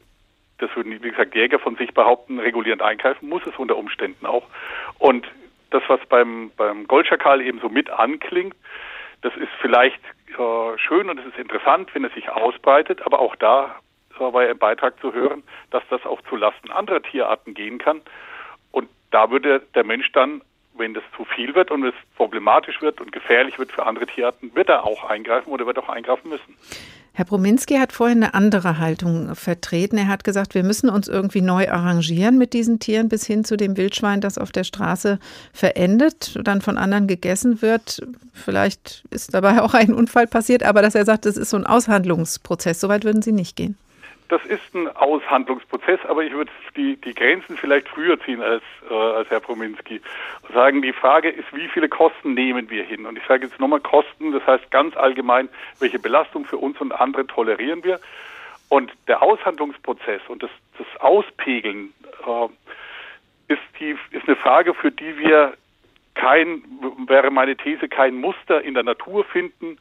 Speaker 26: das würden wie gesagt Jäger von sich behaupten, regulierend eingreifen, muss es unter Umständen auch. Und das, was beim, beim Goldschakal eben so mit anklingt, das ist vielleicht äh, schön und es ist interessant, wenn es sich ausbreitet, aber auch da war ja im Beitrag zu hören, dass das auch zu Lasten anderer Tierarten gehen kann. Und da würde der Mensch dann, wenn das zu viel wird und es problematisch wird und gefährlich wird für andere Tierarten, wird er auch eingreifen oder wird auch eingreifen müssen.
Speaker 2: Herr Brominski hat vorhin eine andere Haltung vertreten. Er hat gesagt, wir müssen uns irgendwie neu arrangieren mit diesen Tieren bis hin zu dem Wildschwein, das auf der Straße verendet, dann von anderen gegessen wird. Vielleicht ist dabei auch ein Unfall passiert, aber dass er sagt, das ist so ein Aushandlungsprozess. Soweit würden Sie nicht gehen
Speaker 26: das ist ein Aushandlungsprozess, aber ich würde die, die Grenzen vielleicht früher ziehen als, äh, als Herr Prominski. Sagen, die Frage ist, wie viele Kosten nehmen wir hin? Und ich sage jetzt nochmal Kosten, das heißt ganz allgemein, welche Belastung für uns und andere tolerieren wir? Und der Aushandlungsprozess und das, das Auspegeln äh, ist, die, ist eine Frage, für die wir kein, wäre meine These, kein Muster in der Natur finden,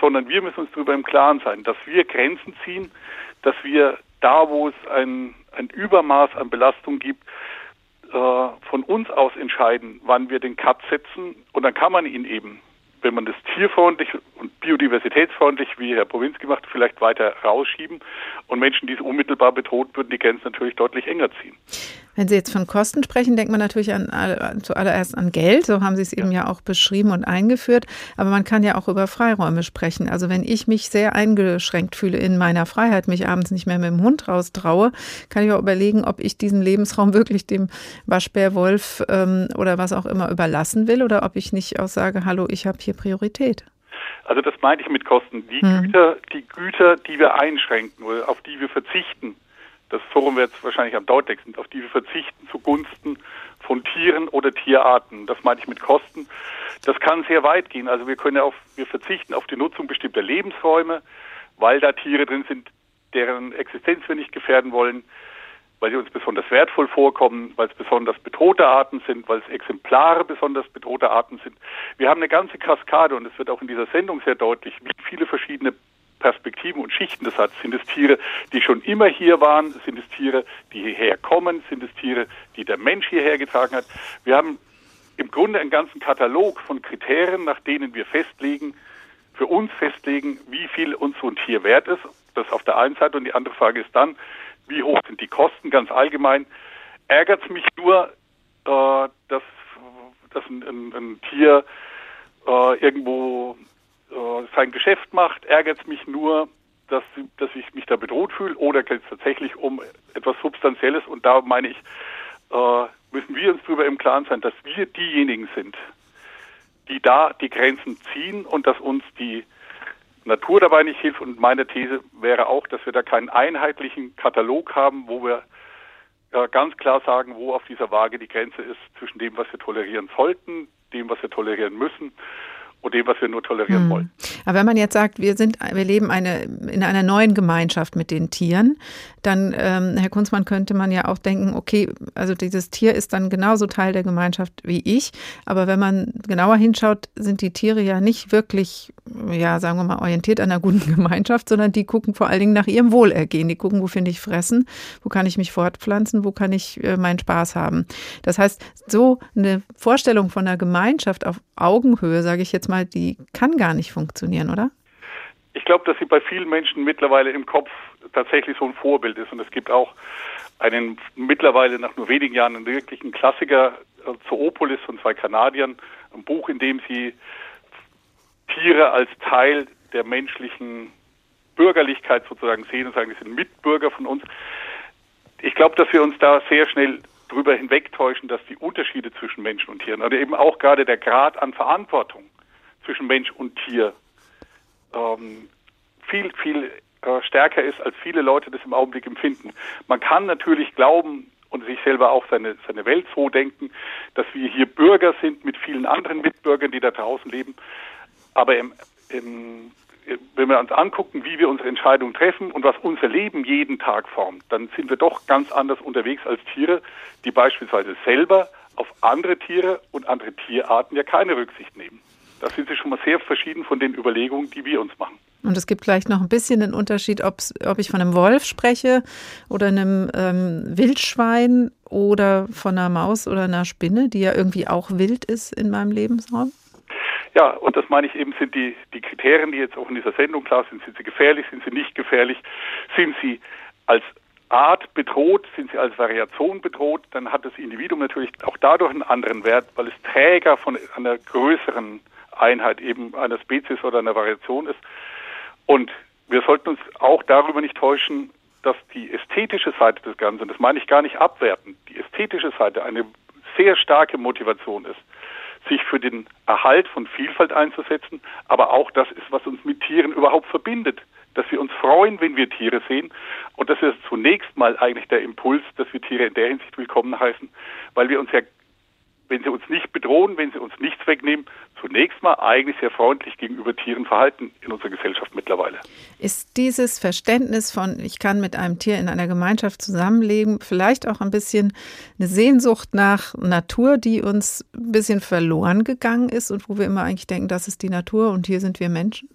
Speaker 26: sondern wir müssen uns darüber im Klaren sein, dass wir Grenzen ziehen, dass wir da, wo es ein, ein Übermaß an Belastung gibt, äh, von uns aus entscheiden, wann wir den Cut setzen. Und dann kann man ihn eben, wenn man das tierfreundlich und biodiversitätsfreundlich, wie Herr Powinski macht, vielleicht weiter rausschieben. Und Menschen, die es unmittelbar bedroht, würden die Grenzen natürlich deutlich enger ziehen.
Speaker 2: Wenn Sie jetzt von Kosten sprechen, denkt man natürlich an, zuallererst an Geld. So haben Sie es eben ja auch beschrieben und eingeführt. Aber man kann ja auch über Freiräume sprechen. Also wenn ich mich sehr eingeschränkt fühle in meiner Freiheit, mich abends nicht mehr mit dem Hund raustraue, kann ich auch überlegen, ob ich diesen Lebensraum wirklich dem Waschbärwolf ähm, oder was auch immer überlassen will oder ob ich nicht auch sage, hallo, ich habe hier Priorität.
Speaker 26: Also das meinte ich mit Kosten. Die hm. Güter, die Güter, die wir einschränken oder auf die wir verzichten, das Forum wird wahrscheinlich am deutlichsten, auf die wir verzichten zugunsten von Tieren oder Tierarten. Das meine ich mit Kosten. Das kann sehr weit gehen. Also wir können auf, wir verzichten auf die Nutzung bestimmter Lebensräume, weil da Tiere drin sind, deren Existenz wir nicht gefährden wollen, weil sie uns besonders wertvoll vorkommen, weil es besonders bedrohte Arten sind, weil es Exemplare besonders bedrohte Arten sind. Wir haben eine ganze Kaskade und es wird auch in dieser Sendung sehr deutlich, wie viele verschiedene Perspektiven und Schichten das hat. Sind es Tiere, die schon immer hier waren? Sind es Tiere, die hierher kommen? Sind es Tiere, die der Mensch hierher getragen hat? Wir haben im Grunde einen ganzen Katalog von Kriterien, nach denen wir festlegen, für uns festlegen, wie viel uns so ein Tier wert ist. Das auf der einen Seite. Und die andere Frage ist dann, wie hoch sind die Kosten ganz allgemein? Ärgert es mich nur, äh, dass, dass ein, ein, ein Tier äh, irgendwo äh, sein Geschäft macht, ärgert es mich nur, dass, dass ich mich da bedroht fühle oder geht es tatsächlich um etwas Substanzielles und da meine ich, äh, müssen wir uns darüber im Klaren sein, dass wir diejenigen sind, die da die Grenzen ziehen und dass uns die Natur dabei nicht hilft. Und meine These wäre auch, dass wir da keinen einheitlichen Katalog haben, wo wir äh, ganz klar sagen, wo auf dieser Waage die Grenze ist zwischen dem, was wir tolerieren sollten, dem, was wir tolerieren müssen und dem, was wir nur tolerieren hm. wollen.
Speaker 2: Aber wenn man jetzt sagt, wir sind, wir leben eine, in einer neuen Gemeinschaft mit den Tieren, dann, ähm, Herr Kunzmann, könnte man ja auch denken, okay, also dieses Tier ist dann genauso Teil der Gemeinschaft wie ich. Aber wenn man genauer hinschaut, sind die Tiere ja nicht wirklich, ja, sagen wir mal, orientiert an einer guten Gemeinschaft, sondern die gucken vor allen Dingen nach ihrem Wohlergehen. Die gucken, wo finde ich Fressen, wo kann ich mich fortpflanzen, wo kann ich äh, meinen Spaß haben. Das heißt, so eine Vorstellung von einer Gemeinschaft auf Augenhöhe, sage ich jetzt mal, die kann gar nicht funktionieren, oder?
Speaker 26: Ich glaube, dass sie bei vielen Menschen mittlerweile im Kopf tatsächlich so ein Vorbild ist. Und es gibt auch einen mittlerweile nach nur wenigen Jahren einen wirklichen Klassiker äh, Zoopolis von zwei Kanadiern, ein Buch, in dem sie Tiere als Teil der menschlichen Bürgerlichkeit sozusagen sehen und sagen, die sind Mitbürger von uns. Ich glaube, dass wir uns da sehr schnell drüber hinwegtäuschen, dass die Unterschiede zwischen Menschen und Tieren oder eben auch gerade der Grad an Verantwortung zwischen Mensch und Tier ähm, viel, viel äh, stärker ist, als viele Leute das im Augenblick empfinden. Man kann natürlich glauben und sich selber auch seine, seine Welt so denken, dass wir hier Bürger sind mit vielen anderen Mitbürgern, die da draußen leben. Aber im, in, wenn wir uns angucken, wie wir unsere Entscheidungen treffen und was unser Leben jeden Tag formt, dann sind wir doch ganz anders unterwegs als Tiere, die beispielsweise selber auf andere Tiere und andere Tierarten ja keine Rücksicht nehmen. Da sind sie schon mal sehr verschieden von den Überlegungen, die wir uns machen.
Speaker 2: Und es gibt vielleicht noch ein bisschen den Unterschied, ob ich von einem Wolf spreche oder einem ähm, Wildschwein oder von einer Maus oder einer Spinne, die ja irgendwie auch wild ist in meinem Lebensraum.
Speaker 26: Ja, und das meine ich eben, sind die, die Kriterien, die jetzt auch in dieser Sendung klar sind, sind sie gefährlich, sind sie nicht gefährlich, sind sie als Art bedroht, sind sie als Variation bedroht, dann hat das Individuum natürlich auch dadurch einen anderen Wert, weil es Träger von einer größeren Einheit eben einer Spezies oder einer Variation ist. Und wir sollten uns auch darüber nicht täuschen, dass die ästhetische Seite des Ganzen, das meine ich gar nicht abwerten, die ästhetische Seite eine sehr starke Motivation ist, sich für den Erhalt von Vielfalt einzusetzen, aber auch das ist, was uns mit Tieren überhaupt verbindet, dass wir uns freuen, wenn wir Tiere sehen und das ist zunächst mal eigentlich der Impuls, dass wir Tiere in der Hinsicht willkommen heißen, weil wir uns ja wenn sie uns nicht bedrohen, wenn sie uns nichts wegnehmen, zunächst mal eigentlich sehr freundlich gegenüber Tieren verhalten in unserer Gesellschaft mittlerweile.
Speaker 2: Ist dieses Verständnis von, ich kann mit einem Tier in einer Gemeinschaft zusammenleben, vielleicht auch ein bisschen eine Sehnsucht nach Natur, die uns ein bisschen verloren gegangen ist und wo wir immer eigentlich denken, das ist die Natur und hier sind wir Menschen?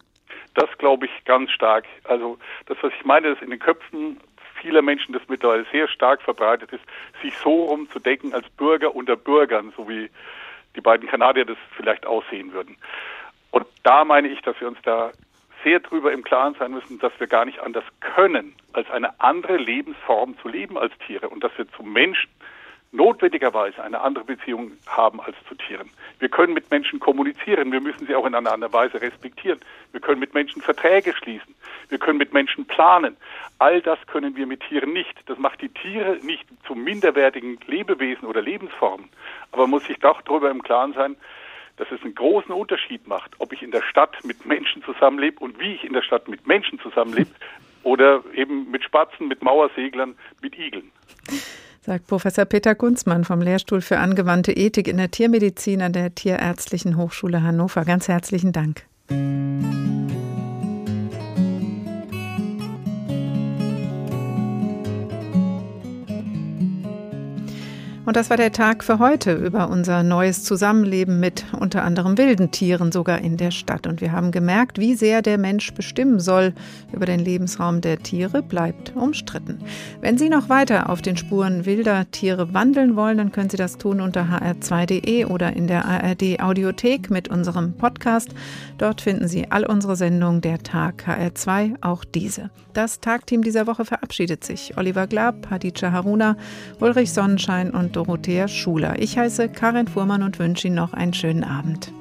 Speaker 26: Das glaube ich ganz stark. Also das, was ich meine, ist in den Köpfen vieler Menschen das mittlerweile sehr stark verbreitet ist, sich so rumzudenken als Bürger unter Bürgern, so wie die beiden Kanadier das vielleicht aussehen würden. Und da meine ich, dass wir uns da sehr drüber im Klaren sein müssen, dass wir gar nicht anders können, als eine andere Lebensform zu leben als Tiere und dass wir zum Menschen notwendigerweise eine andere Beziehung haben als zu Tieren. Wir können mit Menschen kommunizieren, wir müssen sie auch in einer anderen Weise respektieren. Wir können mit Menschen Verträge schließen, wir können mit Menschen planen. All das können wir mit Tieren nicht. Das macht die Tiere nicht zu minderwertigen Lebewesen oder Lebensformen. Aber man muss sich doch darüber im Klaren sein, dass es einen großen Unterschied macht, ob ich in der Stadt mit Menschen zusammenlebe und wie ich in der Stadt mit Menschen zusammenlebe oder eben mit Spatzen, mit Mauerseglern, mit Igeln
Speaker 2: sagt Professor Peter Gunzmann vom Lehrstuhl für angewandte Ethik in der Tiermedizin an der Tierärztlichen Hochschule Hannover. Ganz herzlichen Dank. Und das war der Tag für heute über unser neues Zusammenleben mit unter anderem wilden Tieren, sogar in der Stadt. Und wir haben gemerkt, wie sehr der Mensch bestimmen soll über den Lebensraum der Tiere, bleibt umstritten. Wenn Sie noch weiter auf den Spuren wilder Tiere wandeln wollen, dann können Sie das tun unter hr2.de oder in der ARD Audiothek mit unserem Podcast. Dort finden Sie all unsere Sendungen der Tag HR2, auch diese. Das Tagteam dieser Woche verabschiedet sich. Oliver Glab, Hadija Haruna, Ulrich Sonnenschein und Dorothea Schuler. Ich heiße Karin Fuhrmann und wünsche Ihnen noch einen schönen Abend.